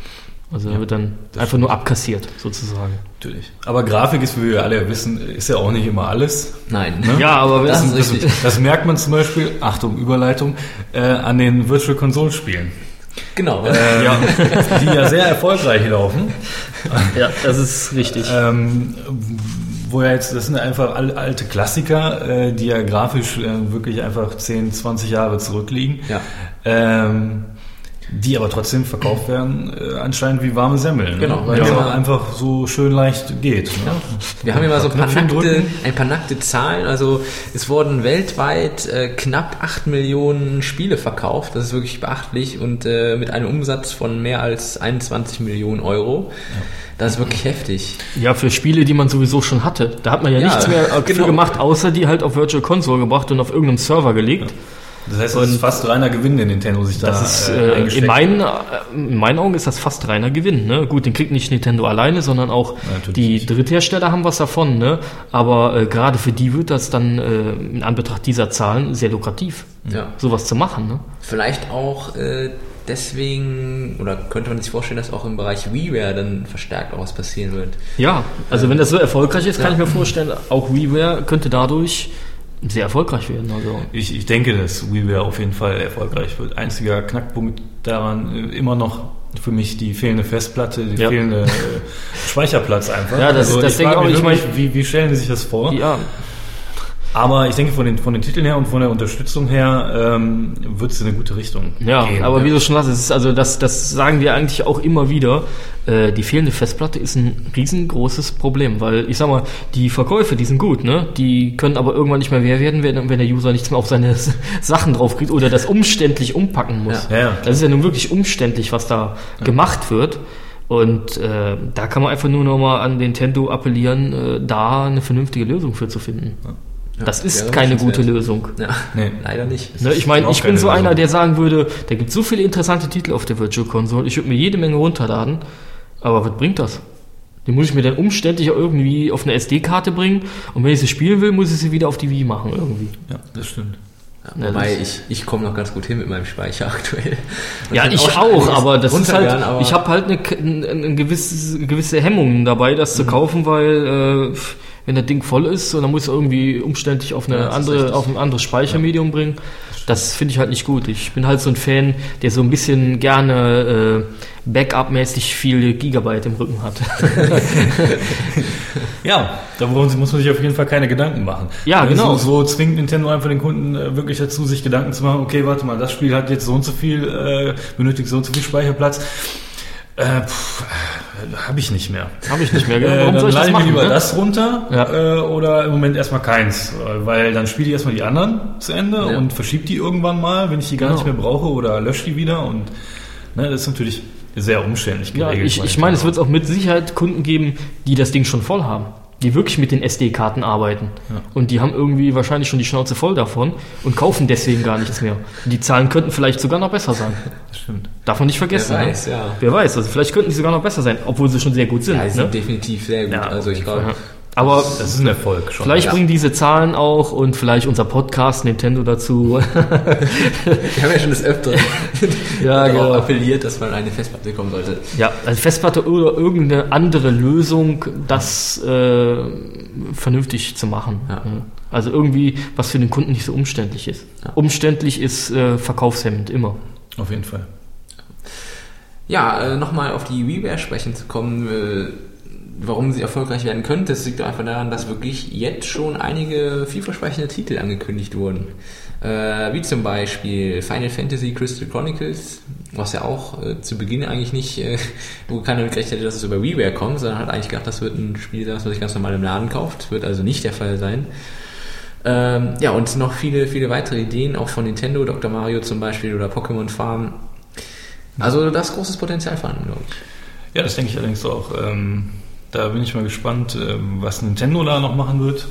Also da wird dann einfach nur abkassiert sozusagen. Natürlich. Aber Grafik ist, wie wir alle wissen, ist ja auch nicht immer alles. Nein. Ne? Ja, aber Das wenn, ist richtig. Das merkt man zum Beispiel, Achtung, Überleitung, äh, an den Virtual Console Spielen, Genau. äh, Ja. die ja sehr erfolgreich laufen. ja, das ist richtig. Ähm, wo ja jetzt, das sind einfach al- alte Klassiker, äh, die ja grafisch äh, wirklich einfach 10, 20 Jahre zurückliegen. Ja. Ähm, die aber trotzdem verkauft werden, äh, anscheinend wie warme Semmeln. ne? Genau. Weil Ja. es auch einfach so schön leicht geht. Ne? Wir haben hier mal so ein paar, nackte, ein paar nackte Zahlen. Also es wurden weltweit äh, knapp 8 Millionen Spiele verkauft. Das ist wirklich beachtlich und äh, mit einem Umsatz von mehr als 21 Millionen Euro. Das ist wirklich heftig. Ja, für Spiele, die man sowieso schon hatte. Da hat man ja, Ja, nichts mehr äh, für genau. gemacht, außer die halt auf Virtual Console gebracht und auf irgendeinem Server gelegt. Das heißt, das ist fast reiner Gewinn, den Nintendo sich da Das ist, äh, äh, in, meinen, äh, in meinen Augen ist das fast reiner Gewinn. Ne? Gut, den kriegt nicht Nintendo alleine, sondern auch natürlich die nicht. Dritthersteller haben was davon. Ne? Aber äh, gerade für die wird das dann äh, in Anbetracht dieser Zahlen sehr lukrativ, Ja. sowas zu machen. Ne? Vielleicht auch äh, deswegen, oder könnte man sich vorstellen, dass auch im Bereich WiiWare dann verstärkt auch was passieren wird. Ja, also wenn das so erfolgreich ist, kann Ja. ich mir vorstellen, auch WiiWare könnte dadurch sehr erfolgreich werden. Also Ich, ich denke, dass WiiWare auf jeden Fall erfolgreich wird. Einziger Knackpunkt daran äh, immer noch für mich die fehlende Festplatte, die Ja. fehlende äh, Speicherplatz einfach. Also Ja, das- das ich denke ich auch. Ich wirklich, wie, wie stellen Sie sich das vor? ja, Aber ich denke, von den, von den Titeln her und von der Unterstützung her ähm, wird es in eine gute Richtung Ja, gehen. aber ne? wie du schon sagst, also das, das sagen wir eigentlich auch immer wieder. Äh, die fehlende Festplatte ist ein riesengroßes Problem, weil ich sag mal, die Verkäufe, die sind gut, ne? Die können aber irgendwann nicht mehr mehr werden, wenn, wenn der User nichts mehr auf seine Sachen draufkriegt oder das umständlich umpacken muss. Ja, ja. Das ist ja nun wirklich umständlich, was da gemacht wird. Und äh, da kann man einfach nur noch mal an Nintendo appellieren, äh, da eine vernünftige Lösung für zu finden. Das ist keine gute. Lösung. Ja, Nee. leider nicht. Ne, ich meine, auch ich bin so einer, der sagen würde, da gibt so viele interessante Titel auf der Virtual Console, ich würde mir jede Menge runterladen, aber was bringt das? Die muss ich mir dann umständlich irgendwie auf eine SD-Karte bringen und wenn ich sie spielen will, muss ich sie wieder auf die Wii machen irgendwie. Ja, das stimmt. Ja, Ja, wobei ich, ich komme noch ganz gut hin mit meinem Speicher aktuell. Man Ja, ich auch, einiges aber das ist halt, ich habe halt eine, eine, eine gewisse, gewisse Hemmung dabei, das zu kaufen, weil äh, wenn das Ding voll ist und dann muss irgendwie umständlich auf eine Ja, andere, auf ein anderes Speichermedium bringen, das finde ich halt nicht gut. Ich bin halt so ein Fan, der so ein bisschen gerne äh, Backup-mäßig viele Gigabyte im Rücken hat. Ja, da muss man sich auf jeden Fall keine Gedanken machen. Ja, Also genau. So, zwingt Nintendo einfach den Kunden äh, wirklich dazu, sich Gedanken zu machen, okay, warte mal, das Spiel hat jetzt so und so viel, äh, benötigt so und so viel Speicherplatz. Äh, äh, Habe ich nicht mehr. Habe ich nicht mehr. Äh, Warum dann ich das lade ich mir lieber ne? das runter Ja. äh, oder im Moment erstmal keins, äh, weil dann spiele ich erstmal die anderen zu Ende Ja. und verschiebe die irgendwann mal, wenn ich die gar Genau. nicht mehr brauche oder lösche die wieder und ne, das ist natürlich sehr umständlich Ja, geregelt. ich, bei ich meine, es wird auch mit Sicherheit Kunden geben, die das Ding schon voll haben. Die wirklich mit den SD-Karten arbeiten. Ja. Und die haben irgendwie wahrscheinlich schon die Schnauze voll davon und kaufen deswegen gar nichts mehr. Die Zahlen könnten vielleicht sogar noch besser sein. Das stimmt. Darf man nicht vergessen. Wer weiß, ne? ja. Wer weiß, also vielleicht könnten die sogar noch besser sein, obwohl sie schon sehr gut sind. Ja, die sind ne? definitiv sehr gut. Ja, also ich glaube. Aber Das ist ein Erfolg schon. vielleicht Ja. bringen diese Zahlen auch und vielleicht unser Podcast Nintendo dazu. wir haben ja schon des Öfteren Ja, genau. appelliert, dass man eine Festplatte bekommen sollte. ja, also Festplatte oder irgendeine andere Lösung, das äh, vernünftig zu machen. Ja. Also irgendwie, was für den Kunden nicht so umständlich ist. Ja. Umständlich ist äh, verkaufshemmend, immer. Auf jeden Fall. Ja, äh, nochmal auf die WiiWare sprechen zu kommen, äh, warum sie erfolgreich werden könnte, das liegt einfach daran, dass wirklich jetzt schon einige vielversprechende Titel angekündigt wurden. Äh, wie zum Beispiel Final Fantasy Crystal Chronicles, was ja auch äh, zu Beginn eigentlich nicht, äh, wo keiner gerechnet hätte, dass es über WiiWare kommt, sondern hat eigentlich gedacht, das wird ein Spiel sein, was man sich ganz normal im Laden kauft. Wird also nicht der Fall sein. Ähm, ja, und noch viele, viele weitere Ideen, auch von Nintendo, Dr. Mario zum Beispiel oder Pokémon Farm. Also da ist großes Potenzial vorhanden, glaube ich. Ja, das denke ich allerdings auch. Ähm, da bin ich mal gespannt, ähm, was Nintendo da noch machen wird.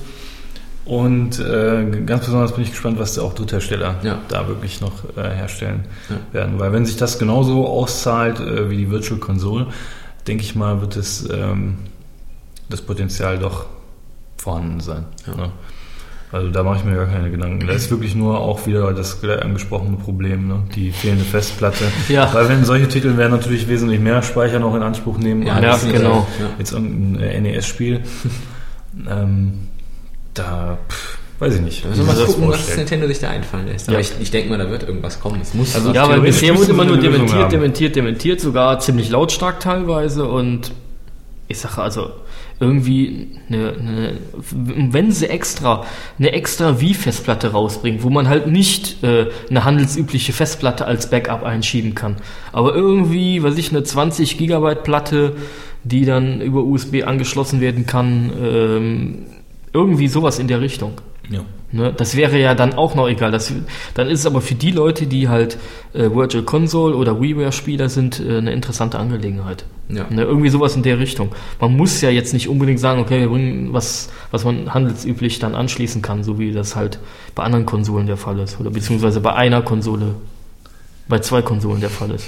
Und äh, ganz besonders bin ich gespannt, was auch Dritthersteller Ja. da wirklich noch äh, herstellen Ja. werden. Weil wenn sich das genauso auszahlt äh, wie die Virtual Console, denke ich mal, wird es ähm, das Potenzial doch vorhanden sein. Ja. Ne? Also da mache ich mir gar keine Gedanken. Da ist wirklich nur auch wieder das angesprochene Problem, ne? die fehlende Festplatte. Ja. Weil wenn solche Titel werden natürlich wesentlich mehr Speicher noch in Anspruch nehmen Ja, als ja, äh, genau. Jetzt irgendein äh, NES-Spiel. ähm, da pff, weiß ich nicht. Da müssen wir mal gucken, was. Nintendo sich da einfallen lässt. Aber Ja. ich, ich denke mal, da wird irgendwas kommen. Es muss. Also- Ja, weil bisher wurde immer nur dementiert, dementiert, dementiert, sogar ziemlich lautstark teilweise und ich sage also irgendwie eine, eine, wenn sie extra eine extra Wii-Festplatte rausbringen, wo man halt nicht äh, eine handelsübliche Festplatte als Backup einschieben kann, aber irgendwie, weiß ich, eine 20 Gigabyte Platte, die dann über USB angeschlossen werden kann, ähm, irgendwie sowas in der Richtung. Ja. Ne? Das wäre ja dann auch noch egal. Das, dann ist es aber für die Leute, die halt äh, Virtual Console oder WiiWare-Spieler sind, äh, eine interessante Angelegenheit. Ja. Ne? Irgendwie sowas in der Richtung. Man muss ja jetzt nicht unbedingt sagen, okay, wir bringen was, was man handelsüblich dann anschließen kann, so wie das halt bei anderen Konsolen der Fall ist. Oder beziehungsweise bei einer Konsole, bei zwei Konsolen der Fall ist.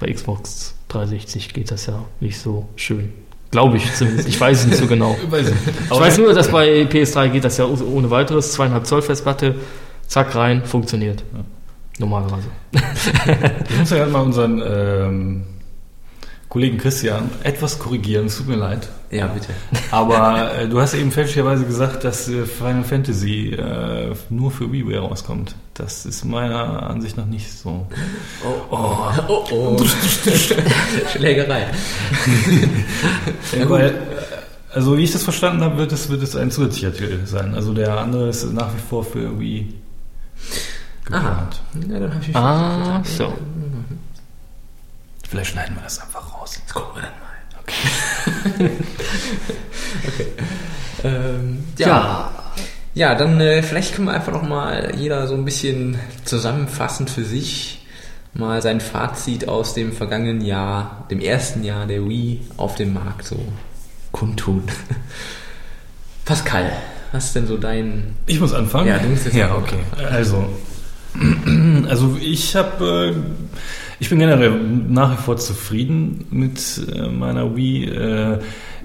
Bei Xbox 360 geht das ja nicht so schön. Glaube ich zumindest. Ich weiß es nicht so genau. Weiß ich. Weiß nur, dass bei PS3 geht das ja ohne weiteres. Zweieinhalb Zoll Festplatte, zack rein, funktioniert. Ja. Normalerweise. Ich muss ja mal unseren ähm, Kollegen Christian etwas korrigieren, es tut mir leid. Ja, bitte. Aber äh, du hast eben fälschlicherweise gesagt, dass äh, Final Fantasy äh, nur für WiiWare rauskommt. Das ist meiner Ansicht nach nicht so. Oh, oh, oh, oh. Schlägerei. Ja, weil, äh, also wie ich das verstanden habe, wird es, wird es ein zusätzlicher Titel sein. Also der andere ist nach wie vor für Wii geplant. Ja, dann habe ich Ah, so. Vielleicht schneiden wir das einfach raus. Das gucken wir dann mal. Okay. Ähm, ja. Ja. ja. dann äh, vielleicht können wir einfach noch mal jeder so ein bisschen zusammenfassend für sich mal sein Fazit aus dem vergangenen Jahr, dem ersten Jahr der Wii auf dem Markt so kundtun. Pascal, was ist denn so dein... Ich muss anfangen? Ja, du musst jetzt Ja, anfangen. okay. Also, also ich habe, äh, ich bin generell nach wie vor zufrieden mit äh, meiner Wii. Äh,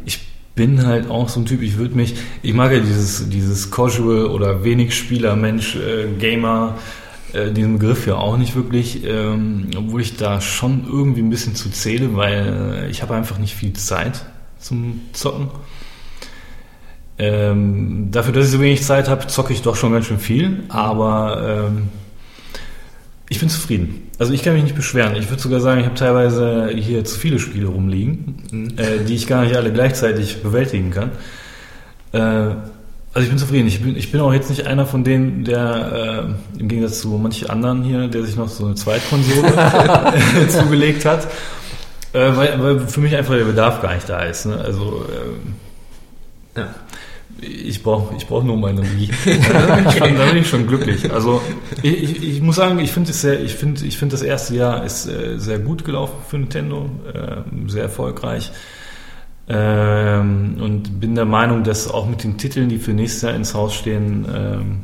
ich bin halt auch so ein Typ, ich würde mich, ich mag ja dieses, dieses Casual oder wenig Spieler, Mensch, äh, Gamer, diesen Begriff ja auch nicht wirklich, ähm, obwohl ich da schon irgendwie ein bisschen zu zähle, weil ich habe einfach nicht viel Zeit zum Zocken. Ähm, dafür, dass ich so wenig Zeit habe, zocke ich doch schon ganz schön viel, aber ähm, ich bin zufrieden. Also ich kann mich nicht beschweren. Ich würde sogar sagen, ich habe teilweise hier zu viele Spiele rumliegen, äh, die ich gar nicht alle gleichzeitig bewältigen kann. Äh, also ich bin zufrieden. Ich bin, ich bin auch jetzt nicht einer von denen, der äh, im Gegensatz zu manchen anderen hier, der sich noch so eine Zweitkonsole zugelegt hat. Äh, weil, weil für mich einfach der Bedarf gar nicht da ist. Ne? Also ähm, Ja. Ich brauche ich brauch nur meine Wii. Da bin, ich schon, da bin ich schon glücklich. Also ich, ich, ich muss sagen, ich finde ich finde, ich finde das erste Jahr ist äh, sehr gut gelaufen für Nintendo, äh, sehr erfolgreich. Ähm, und bin der Meinung, dass auch mit den Titeln, die für nächstes Jahr ins Haus stehen, ähm,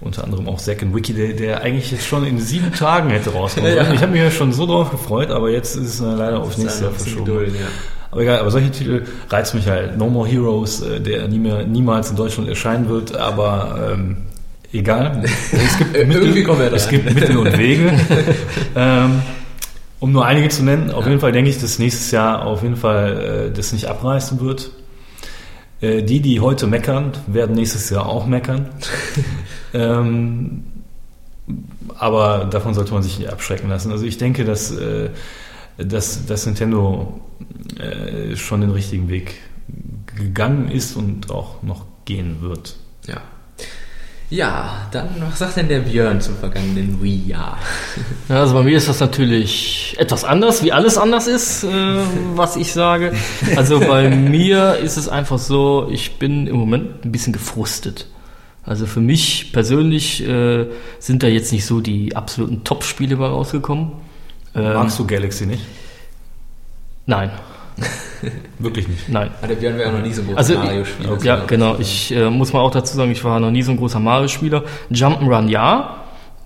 unter anderem auch Zack and Wiki, der, der eigentlich jetzt schon in sieben Tagen hätte rauskommen sollen. Ja. Ich habe mich ja schon so drauf gefreut, aber jetzt ist es leider aufs nächste Jahr verschoben. Geduld, ja. Aber egal, aber solche Titel reizen mich halt. No More Heroes, äh, der nie mehr, niemals in Deutschland erscheinen wird, aber ähm, egal. Es gibt, Mittel, es gibt Mittel und Wege. ähm, um nur einige zu nennen, auf jeden Fall denke ich, dass nächstes Jahr auf jeden Fall äh, das nicht abreißen wird. Äh, die, die heute meckern, werden nächstes Jahr auch meckern. ähm, aber davon sollte man sich nicht abschrecken lassen. Also ich denke, dass, äh, dass, dass Nintendo äh, schon den richtigen Weg gegangen ist und auch noch gehen wird. Ja. Ja, dann, was sagt denn der Björn zum vergangenen Wii-Jahr? Ja, also bei mir ist das natürlich etwas anders, wie alles anders ist, äh, was ich sage. Also bei mir ist es einfach so, ich bin im Moment ein bisschen gefrustet. Also für mich persönlich äh, sind da jetzt nicht so die absoluten Top-Spiele bei rausgekommen. Ähm, Magst du Galaxy nicht? Nein, Wirklich nicht. nein. Ah, der Björn wäre auch noch nie so groß Also Mario-Spieler. ja, genau. Ich äh, muss mal auch dazu sagen, ich war noch nie so ein großer Mario-Spieler. Jump'n'Run ja.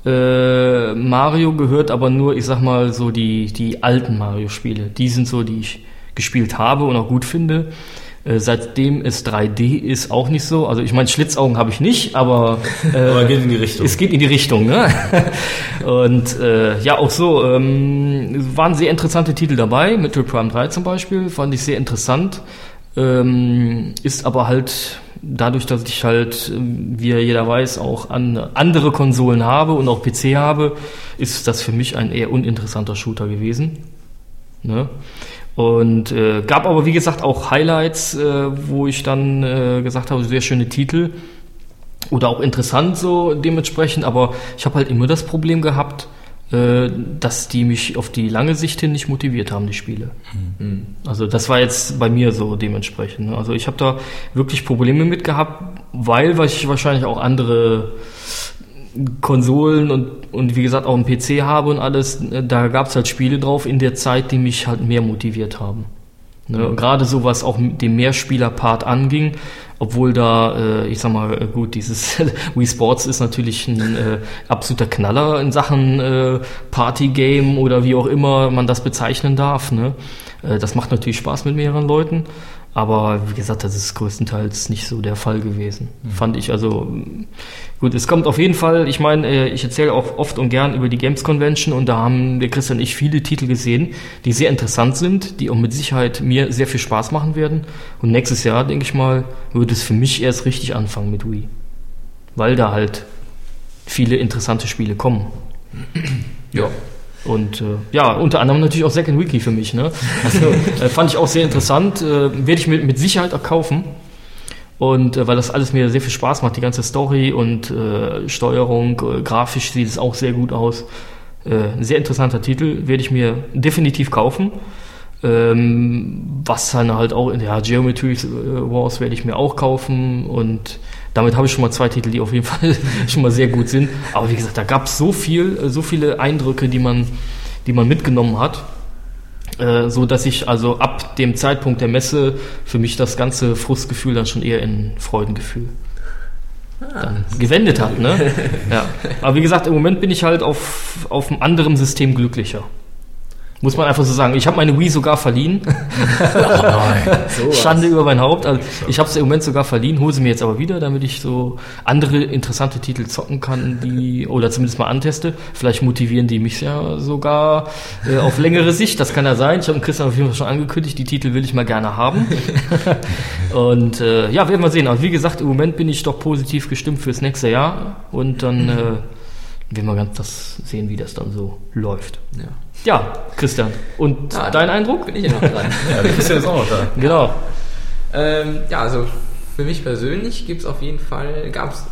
Äh, Mario gehört aber nur, ich sag mal, so die, die alten Mario-Spiele. Die sind so, die ich gespielt habe und auch gut finde. Äh, seitdem es 3D ist, auch nicht so. Also ich meine, Schlitzaugen habe ich nicht, aber, äh, Aber geht in die Richtung. es geht in die Richtung, ne? Und äh, ja, auch so, ähm, waren sehr interessante Titel dabei, Metroid Prime 3 zum Beispiel, fand ich sehr interessant. Ähm, ist aber halt dadurch, dass ich halt, ähm, wie jeder weiß, auch an andere Konsolen habe und auch PC habe, ist das für mich ein eher uninteressanter Shooter gewesen. Ne? Und äh, gab aber, wie gesagt, auch Highlights, äh, wo ich dann äh, gesagt habe, sehr schöne Titel oder auch interessant so dementsprechend, aber ich habe halt immer das Problem gehabt, äh, dass die mich auf die lange Sicht hin nicht motiviert haben, die Spiele. Mhm. Also das war jetzt bei mir so dementsprechend. Ne? Also ich habe da wirklich Probleme mit gehabt, weil, weil ich wahrscheinlich auch andere Konsolen und, und wie gesagt auch einen PC habe und alles, da gab es halt Spiele drauf in der Zeit, die mich halt mehr motiviert haben. Ne? Mhm. Gerade so was auch den Mehrspieler-Part anging, obwohl da, äh, ich sag mal, gut, dieses Wii Sports ist natürlich ein äh, absoluter Knaller in Sachen äh, Partygame oder wie auch immer man das bezeichnen darf. Ne? Äh, das macht natürlich Spaß mit mehreren Leuten. Aber wie gesagt, das ist größtenteils nicht so der Fall gewesen. Mhm. Fand ich also gut. Es kommt auf jeden Fall, ich meine, äh, ich erzähle auch oft und gern über die Games Convention und da haben der Christian und ich viele Titel gesehen, die sehr interessant sind, die auch mit Sicherheit mir sehr viel Spaß machen werden. Und nächstes Jahr, denke ich mal, wird es für mich erst richtig anfangen mit Wii. Weil da halt viele interessante Spiele kommen. Ja. Und äh, ja, unter anderem natürlich auch Second Wiki für mich. Ne? Also äh, fand ich auch sehr interessant. Äh, Werde ich mir mit Sicherheit auch kaufen. Und äh, weil das alles mir sehr viel Spaß macht, die ganze Story und äh, Steuerung, äh, grafisch sieht es auch sehr gut aus. Äh, sehr interessanter Titel, werde ich mir definitiv kaufen. Ähm, was dann halt auch, ja, Geometry Wars werde ich mir auch kaufen und damit habe ich schon mal zwei Titel, die auf jeden Fall schon mal sehr gut sind. Aber wie gesagt, da gab es so viel, so viele Eindrücke, die man, die man mitgenommen hat, äh, so dass ich also ab dem Zeitpunkt der Messe für mich das ganze Frustgefühl dann schon eher in Freudengefühl ah, gewendet hat. Ne? ja. Aber wie gesagt, im Moment bin ich halt auf, auf einem anderen System glücklicher. Muss man einfach so sagen. Ich habe meine Wii sogar verliehen. Oh. Schande über mein Haupt. Also ich habe sie im Moment sogar verliehen, hole sie mir jetzt aber wieder, damit ich so andere interessante Titel zocken kann, die oder zumindest mal anteste. Vielleicht motivieren die mich ja sogar äh, auf längere Sicht. Das kann ja sein. Ich habe Christian auf jeden Fall schon angekündigt, die Titel will ich mal gerne haben. und äh, ja, werden wir sehen. Also wie gesagt, im Moment bin ich doch positiv gestimmt fürs nächste Jahr und dann äh, werden wir ganz das sehen, wie das dann so läuft. Ja. Ja, Christian. Und ja, dein Eindruck? Bin ich ja noch dran. ja, Christian ist auch noch da. Genau. Ähm, ja, also für mich persönlich gibt es auf jeden Fall, gab es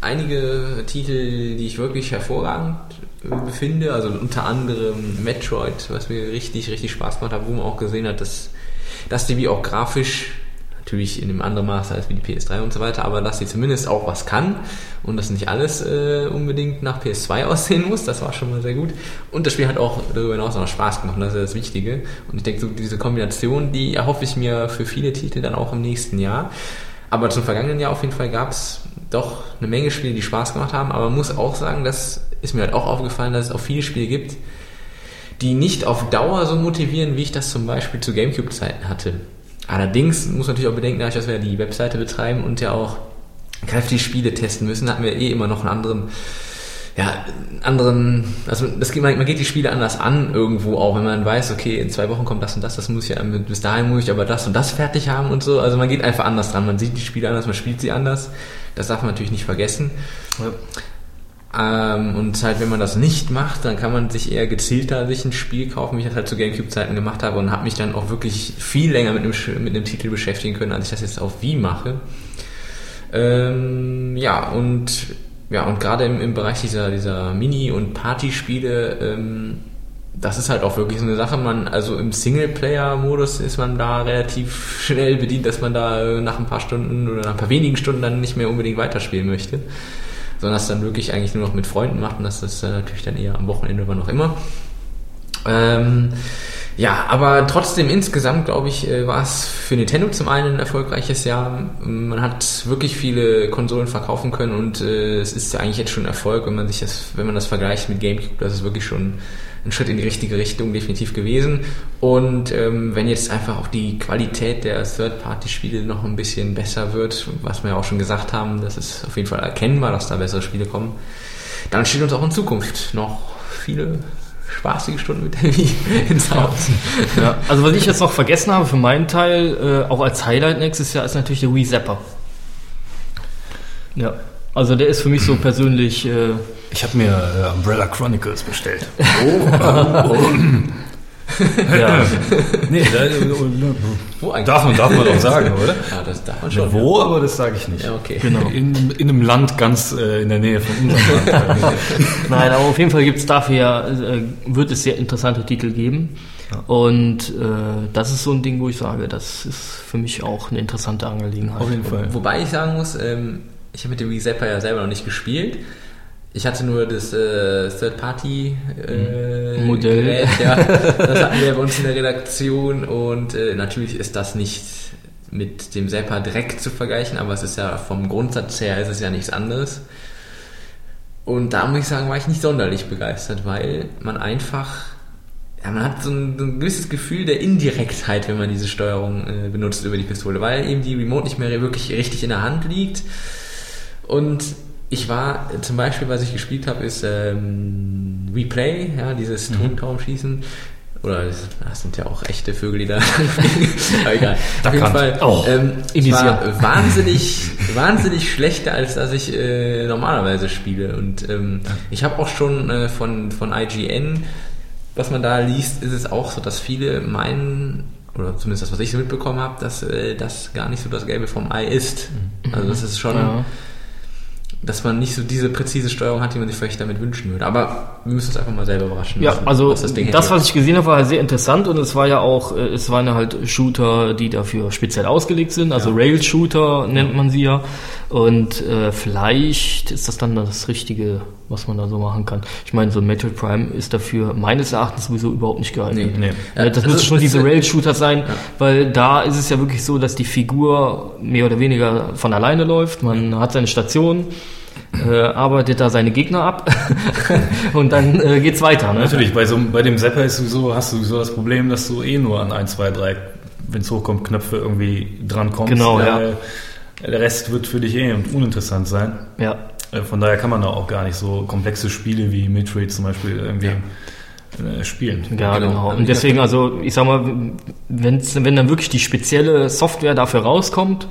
einige Titel, die ich wirklich hervorragend äh, befinde. Also unter anderem Metroid, was mir richtig, richtig Spaß gemacht hat, wo man auch gesehen hat, dass, dass die wie auch grafisch Natürlich in einem anderen Maße als wie die PS3 und so weiter, aber dass sie zumindest auch was kann und dass nicht alles äh, unbedingt nach PS2 aussehen muss, das war schon mal sehr gut. Und das Spiel hat auch darüber hinaus auch noch Spaß gemacht das ist das Wichtige. Und ich denke, so diese Kombination, die erhoffe ich mir für viele Titel dann auch im nächsten Jahr. Aber zum vergangenen Jahr auf jeden Fall gab es doch eine Menge Spiele, die Spaß gemacht haben. Aber man muss auch sagen, das ist mir halt auch aufgefallen, dass es auch viele Spiele gibt, die nicht auf Dauer so motivieren, wie ich das zum Beispiel zu Gamecube-Zeiten hatte. Allerdings muss man natürlich auch bedenken, dass wir die Webseite betreiben und ja auch kräftig Spiele testen müssen, hatten wir eh immer noch einen anderen, ja, anderen, also das geht, man, man geht die Spiele anders an irgendwo auch, wenn man weiß, okay, in zwei Wochen kommt das und das, das muss ich ja, bis dahin muss ich aber das und das fertig haben und so. Also man geht einfach anders dran, man sieht die Spiele anders, man spielt sie anders. Das darf man natürlich nicht vergessen. Ja. Ähm, und halt, wenn man das nicht macht, dann kann man sich eher gezielter sich ein Spiel kaufen, wie ich das halt zu Gamecube-Zeiten gemacht habe und habe mich dann auch wirklich viel länger mit einem, mit einem Titel beschäftigen können, als ich das jetzt auf Wii mache. Ähm, ja, und ja, und gerade im, im Bereich dieser, dieser Mini- und Partyspiele, ähm, das ist halt auch wirklich so eine Sache. Man, also im Singleplayer-Modus ist man da relativ schnell bedient, dass man da nach ein paar Stunden oder nach ein paar wenigen Stunden dann nicht mehr unbedingt weiterspielen möchte sondern das dann wirklich eigentlich nur noch mit Freunden macht und das ist äh, natürlich dann eher am Wochenende oder noch immer. Ähm, ja, aber trotzdem insgesamt, glaube ich, äh, war es für Nintendo zum einen ein erfolgreiches Jahr. Man hat wirklich viele Konsolen verkaufen können und äh, es ist ja eigentlich jetzt schon Erfolg, wenn man sich das, wenn man das vergleicht mit GameCube, das ist wirklich schon ein Schritt in die richtige Richtung definitiv gewesen. Und ähm, wenn jetzt einfach auch die Qualität der Third-Party-Spiele noch ein bisschen besser wird, was wir ja auch schon gesagt haben, das ist auf jeden Fall erkennbar, dass da bessere Spiele kommen, dann steht uns auch in Zukunft noch viele spaßige Stunden mit der Wii ins Haus. Ja, also was ich jetzt noch vergessen habe für meinen Teil, äh, auch als Highlight nächstes Jahr, ist natürlich der Wii Zapper. Ja, also der ist für mich so persönlich... Äh, ich habe mir äh, Umbrella Chronicles bestellt. Oh, oh, oh. Ja. nee, da, Wo eigentlich? darf, man, darf man auch sagen, oder? Ja, das darf man schon. Ja, wo, aber das sage ich nicht. Ja, okay. Genau. In, in einem Land ganz äh, in der Nähe von unserem Land. Nein, aber auf jeden Fall gibt's dafür ja, äh, wird es sehr interessante Titel geben. Und äh, das ist so ein Ding, wo ich sage, das ist für mich auch eine interessante Angelegenheit. Auf jeden Fall. Wobei ich sagen muss, ähm, ich habe mit dem Wii Zapper ja selber noch nicht gespielt. Ich hatte nur das äh, Third-Party äh. Gerät, ja. Das hatten wir bei uns in der Redaktion und äh, natürlich ist das nicht mit dem Zapper direkt zu vergleichen, aber es ist ja vom Grundsatz her ist es ja nichts anderes. Und da muss ich sagen, war ich nicht sonderlich begeistert, weil man einfach, ja, man hat so ein, so ein gewisses Gefühl der Indirektheit, wenn man diese Steuerung äh, benutzt über die Pistole, weil eben die Remote nicht mehr wirklich richtig in der Hand liegt. Und ich war zum Beispiel, was ich gespielt habe, ist ähm, Replay, ja, dieses Tontaubenschießen. Oder das, sind ja auch echte Vögel, die da fliegen. Aber egal. Auf jeden. Fall. Ähm, initiiert. war wahnsinnig, wahnsinnig schlechter, als dass ich äh, normalerweise spiele. Und ähm, ich habe auch schon äh, von, von IGN, was man da liest, ist es auch so, dass viele meinen, oder zumindest das, was ich so mitbekommen habe, dass äh, das gar nicht so das Gelbe vom Ei ist. Also das ist schon, Ja. Dass man nicht so diese präzise Steuerung hat, die man sich vielleicht damit wünschen würde. Aber wir müssen uns einfach mal selber überraschen. Ja, lassen, also was das, Ding was, ich gesehen habe, war sehr interessant und es war ja auch, äh, es waren ja halt Shooter, die dafür speziell ausgelegt sind, also Rail-Shooter nennt man sie ja. Und äh, vielleicht ist das dann das Richtige, was man da so machen kann. Ich meine, so ein Metal Prime ist dafür meines Erachtens sowieso überhaupt nicht geeignet. Nee. Ja, das Also, müssen schon diese Rail-Shooter sein, weil da ist es ja wirklich so, dass die Figur mehr oder weniger von alleine läuft. Man hat seine Station, äh, arbeitet da seine Gegner ab und dann äh, geht's weiter. Ne? Natürlich, bei, so, bei dem Zapper ist sowieso, hast du sowieso das Problem, dass du eh nur an 1, 2, 3, wenn es hochkommt, Knöpfe irgendwie dran kommst. Genau, ja. Äh, Der Rest wird für dich eh uninteressant sein. Ja. Äh, Von daher kann man da auch gar nicht so komplexe Spiele wie Midway zum Beispiel irgendwie äh, spielen. Ja, Genau. genau. Und deswegen, also ich sag mal, wenn's, wenn dann wirklich die spezielle Software dafür rauskommt,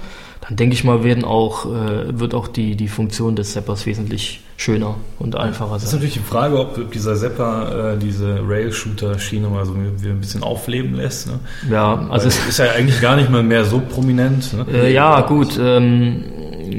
dann denke ich mal, werden auch, äh, wird auch die, die Funktion des Zappers wesentlich schöner und einfacher Das ist sein. natürlich die Frage, ob dieser Zapper äh, diese Rail-Shooter-Schiene mal so ein bisschen aufleben lässt. Ne? Ja, Also also es ist ja eigentlich gar nicht mal mehr so prominent. Ne? Äh, ja, gut. Ähm,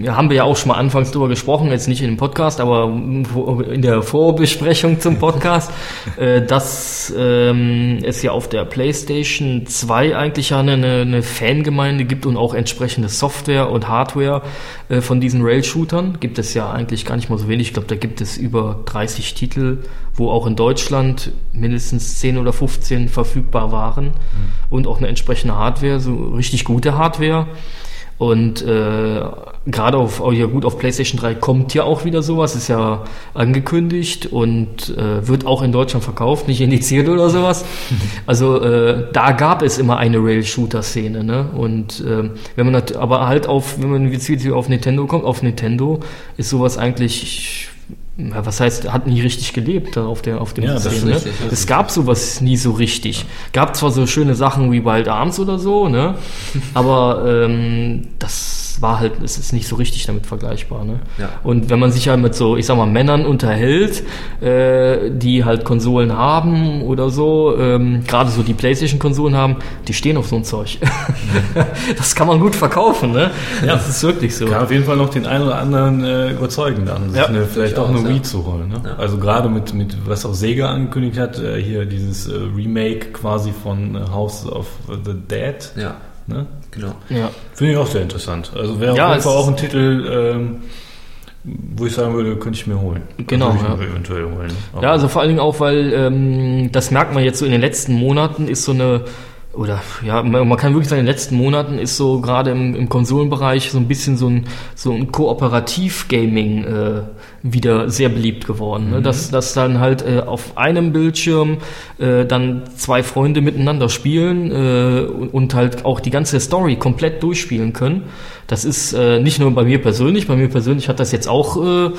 haben wir ja auch schon mal anfangs drüber gesprochen, jetzt nicht in dem Podcast, aber in der Vorbesprechung zum Podcast, äh, dass ähm, es ja auf der PlayStation 2 eigentlich ja eine, eine Fangemeinde gibt und auch entsprechende Software und Hardware äh, von diesen Rail-Shootern. Gibt es ja eigentlich gar nicht mal so wenig. Ich glaube, da gibt es über 30 Titel, wo auch in Deutschland mindestens 10 oder 15 verfügbar waren und auch eine entsprechende Hardware, so richtig gute Hardware. Und äh, gerade auf, oh ja gut, auf PlayStation 3 kommt ja auch wieder sowas, ist ja angekündigt und äh, wird auch in Deutschland verkauft, nicht indiziert oder sowas. Also äh, da gab es immer eine Rail-Shooter-Szene, ne? Und äh, wenn man aber halt auf, wenn man jetzt auf Nintendo kommt, auf Nintendo ist sowas eigentlich ja, was heißt, hat nie richtig gelebt auf der auf dem Ja, System, ne? richtig, Es gab sowas nie so richtig. Gab zwar so schöne Sachen wie Wild Arms oder so, ne? Aber ähm, das war halt, es ist nicht so richtig damit vergleichbar, ne? Ja. Und wenn man sich halt mit so, ich sag mal, Männern unterhält, äh, die halt Konsolen haben oder so, ähm, gerade so die Playstation-Konsolen haben, die stehen auf so ein Zeug. das kann man gut verkaufen, ne? Ja. Das ist wirklich so. Kann auf jeden Fall noch den einen oder anderen äh, überzeugen, dann sich Ja, eine, vielleicht auch eine durchaus, Wii ja. zu holen. Ne? Ja. Also gerade mit, mit, was auch Sega angekündigt hat, äh, hier dieses äh, Remake quasi von äh, House of the Dead. Ja, Ne? genau. Ja. Finde ich auch sehr interessant. Also wäre Ja, auf jeden Fall auch ein Titel, ähm, wo ich sagen würde, könnte ich mir holen. Genau, Würde ich ja. mir eventuell holen. Aber- Ja, also vor allen Dingen auch, weil ähm, das merkt man jetzt so in den letzten Monaten ist so eine oder ja, man, man kann wirklich sagen, in den letzten Monaten ist so gerade im, im Konsolenbereich so ein bisschen so ein so ein Kooperativ-Gaming äh, wieder sehr beliebt geworden. Ne? Dass, dass dann halt äh, auf einem Bildschirm äh, dann zwei Freunde miteinander spielen äh, und, und halt auch die ganze Story komplett durchspielen können. Das ist äh, nicht nur bei mir persönlich, bei mir persönlich hat das jetzt auch, äh,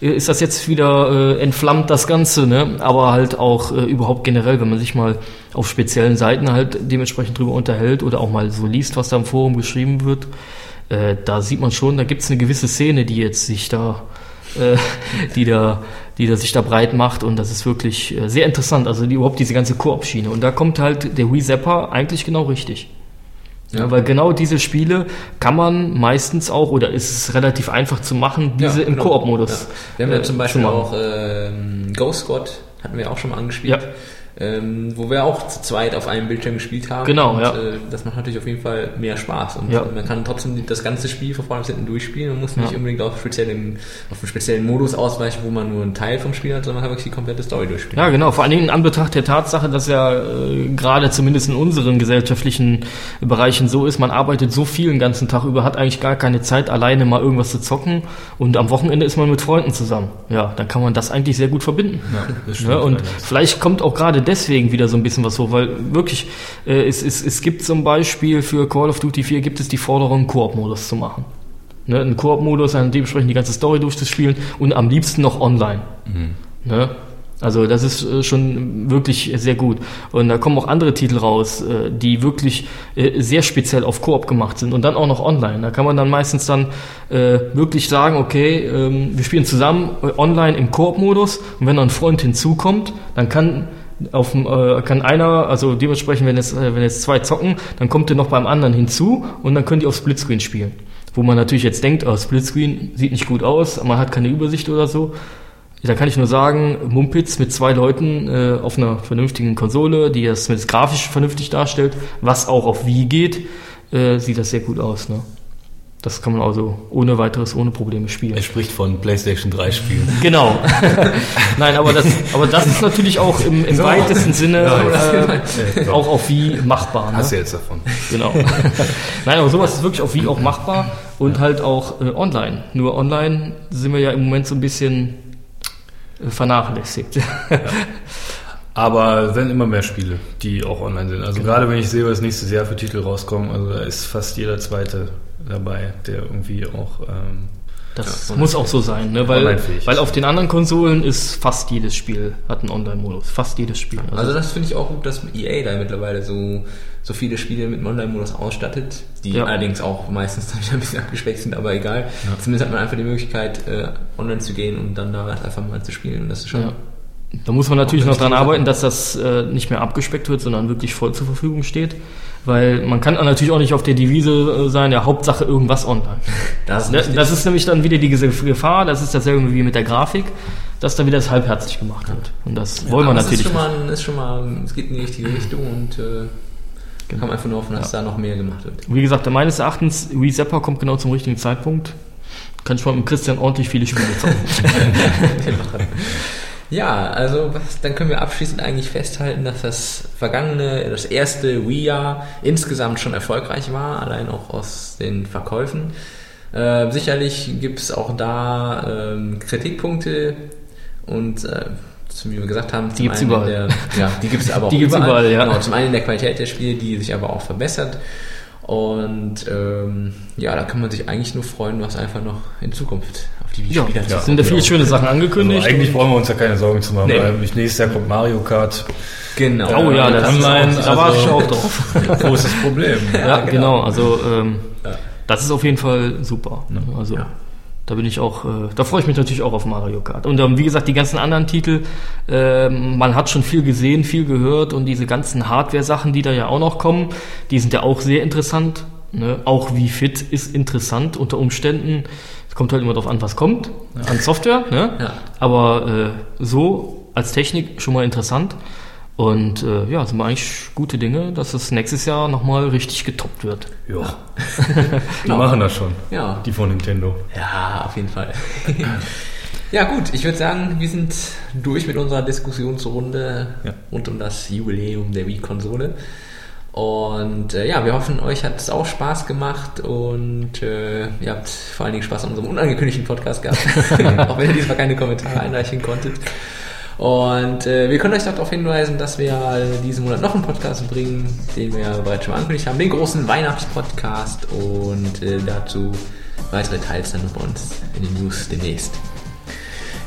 ist das jetzt wieder äh, entflammt, das Ganze, ne? aber halt auch äh, überhaupt generell, wenn man sich mal auf speziellen Seiten halt dementsprechend drüber unterhält oder auch mal so liest, was da im Forum geschrieben wird, äh, da sieht man schon, da gibt's eine gewisse Szene, die jetzt sich da äh, die da die da sich da breit macht und das ist wirklich äh, sehr interessant, also die, überhaupt diese ganze Koop-Schiene und da kommt halt der Wii Zapper eigentlich genau richtig. Ja. ja. weil genau diese Spiele kann man meistens auch, oder ist es relativ einfach zu machen, diese ja, genau. im Koop-Modus. Ja. Wir haben ja äh, zum Beispiel auch ähm, Ghost Squad, hatten wir auch schon mal angespielt. Ja ähm, wo wir auch zu zweit auf einem Bildschirm gespielt haben. Genau, und, ja. Äh, das macht natürlich auf jeden Fall mehr Spaß. Und ja. man kann trotzdem das ganze Spiel von vorne bis hinten durchspielen und muss nicht ja. unbedingt auf, speziellen, auf einen speziellen Modus ausweichen, wo man nur einen Teil vom Spiel hat, sondern man kann wirklich die komplette Story durchspielen. Ja, genau. Vor allen Dingen in Anbetracht der Tatsache, dass ja äh, gerade zumindest in unseren gesellschaftlichen Bereichen so ist, man arbeitet so viel den ganzen Tag über, hat eigentlich gar keine Zeit, alleine mal irgendwas zu zocken und am Wochenende ist man mit Freunden zusammen. Ja, dann kann man das eigentlich sehr gut verbinden. Ja, das stimmt, ja, und vielleicht kommt auch gerade deswegen wieder so ein bisschen was hoch, weil wirklich, äh, es, es, es gibt zum Beispiel für Call of Duty 4 gibt es die Forderung, Koop-Modus zu machen. Ne, einen Koop-Modus, dann dementsprechend die ganze Story durchzuspielen und am liebsten noch online. Mhm. Ne? Also das ist äh, schon wirklich sehr gut. Und da kommen auch andere Titel raus, äh, die wirklich äh, sehr speziell auf Koop gemacht sind und dann auch noch online. Da kann man dann meistens dann wirklich sagen, okay, ähm, wir spielen zusammen online im Koop-Modus und wenn noch ein Freund hinzukommt, dann kann auf äh, kann einer, also dementsprechend, wenn jetzt, äh, wenn jetzt zwei zocken, dann kommt der noch beim anderen hinzu und dann können die auf Splitscreen spielen. Wo man natürlich jetzt denkt, oh, Splitscreen sieht nicht gut aus, man hat keine Übersicht oder so. Da kann ich nur sagen, Mumpitz mit zwei Leuten äh, auf einer vernünftigen Konsole, die das mit grafisch vernünftig darstellt, was auch auf Wii geht, äh, sieht das sehr gut aus. Ne? Das kann man also ohne weiteres, ohne Probleme spielen. Er spricht von PlayStation 3 Spielen. Genau. Nein, aber das, aber das ist natürlich auch im, im so. weitesten Sinne ja, äh, auch auf wie machbar. Ne? Hast du jetzt davon. Genau. Nein, aber sowas ist wirklich auf wie auch machbar und ja. halt auch äh, online. Nur online sind wir ja im Moment so ein bisschen äh, vernachlässigt. Ja. Aber es sind immer mehr Spiele, die auch online sind. Also genau. gerade wenn ich sehe, was nächstes Jahr für Titel rauskommen, also da ist fast jeder zweite dabei, der irgendwie auch. Ähm, das ja, muss auch so sein, ne? weil, weil auf den anderen Konsolen ist fast jedes Spiel hat einen Online-Modus. Fast jedes Spiel. Also, also das finde ich auch gut, dass EA da mittlerweile so, so viele Spiele mit einem Online-Modus ausstattet, die ja. allerdings auch meistens dann wieder ein bisschen abgespeckt sind, aber egal. Ja. Zumindest hat man einfach die Möglichkeit, äh, online zu gehen und dann da einfach mal zu spielen. Und das ist schon. Da muss man natürlich noch dran arbeiten, dass das äh, nicht mehr abgespeckt wird, sondern wirklich voll zur Verfügung steht. Weil man kann natürlich auch nicht auf der Devise äh, sein, ja, Hauptsache irgendwas online. Das ist, das ist nämlich dann wieder die Gefahr, das ist dasselbe wie mit der Grafik, dass da wieder das halbherzig gemacht wird. Und das ja, wollen wir natürlich ist schon mal, nicht. Ist schon mal, es geht in die richtige Richtung und äh, genau. kann man einfach nur hoffen, dass ja. da noch mehr gemacht wird. Wie gesagt, meines Erachtens, Zapper kommt genau zum richtigen Zeitpunkt. Kann ich mal mit Christian ordentlich viele Spiele zocken. Ja, also was, dann können wir abschließend eigentlich festhalten, dass das vergangene, das erste Wii-Jahr insgesamt schon erfolgreich war, allein auch aus den Verkäufen. Äh, sicherlich gibt es auch da ähm, Kritikpunkte und äh, wie wir gesagt haben, die gibt es überall. Der, ja, die gibt es aber auch die überall. überall ja. Genau, zum einen in der Qualität der Spiele, die sich aber auch verbessert. Und ähm, ja, da kann man sich eigentlich nur freuen, was einfach noch in Zukunft die ja, Spieler ja, sind da viele schöne Sachen angekündigt. Also eigentlich brauchen wir uns ja keine Sorgen zu machen, nee. weil nächstes Jahr kommt Mario Kart. Genau. Oh ja, das online, ist auch, da warte ich auch drauf. Großes Problem. Ja, ja genau. genau. Also ähm, das ist auf jeden Fall super. Ne? Also da bin ich auch, äh, da freue ich mich natürlich auch auf Mario Kart. Und ähm, wie gesagt, die ganzen anderen Titel, äh, man hat schon viel gesehen, viel gehört und diese ganzen Hardware-Sachen, die da ja auch noch kommen, die sind ja auch sehr interessant. Ne? Auch wie fit ist interessant unter Umständen kommt halt immer darauf an, was kommt ja. an Software. Ne? Ja. Aber äh, so als Technik schon mal interessant. Und äh, ja, sind wir eigentlich gute Dinge, dass es nächstes Jahr nochmal richtig getoppt wird. Ja. Die machen das schon. Ja. Die von Nintendo. Ja, auf jeden Fall. ja, gut, ich würde sagen, wir sind durch mit unserer Diskussionsrunde ja. rund um das Jubiläum der Wii-Konsole. Und äh, ja, wir hoffen, euch hat es auch Spaß gemacht und äh, ihr habt vor allen Dingen Spaß an unserem unangekündigten Podcast gehabt, auch wenn ihr diesmal keine Kommentare einreichen konntet. Und äh, wir können euch darauf hinweisen, dass wir diesen Monat noch einen Podcast bringen, den wir bereits schon mal angekündigt haben, den großen Weihnachtspodcast und äh, dazu weitere Teils dann bei uns in den News demnächst.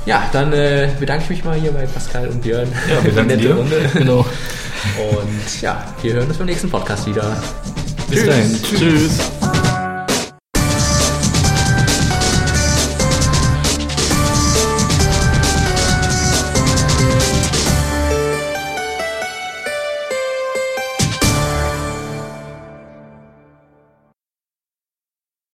Ja, dann äh, bedanke ich mich mal hier bei Pascal und Björn. Ja, wir danken dir. Runde. Genau. Und ja, wir hören uns beim nächsten Podcast wieder. Bis Tschüss. dahin. Tschüss. Tschüss.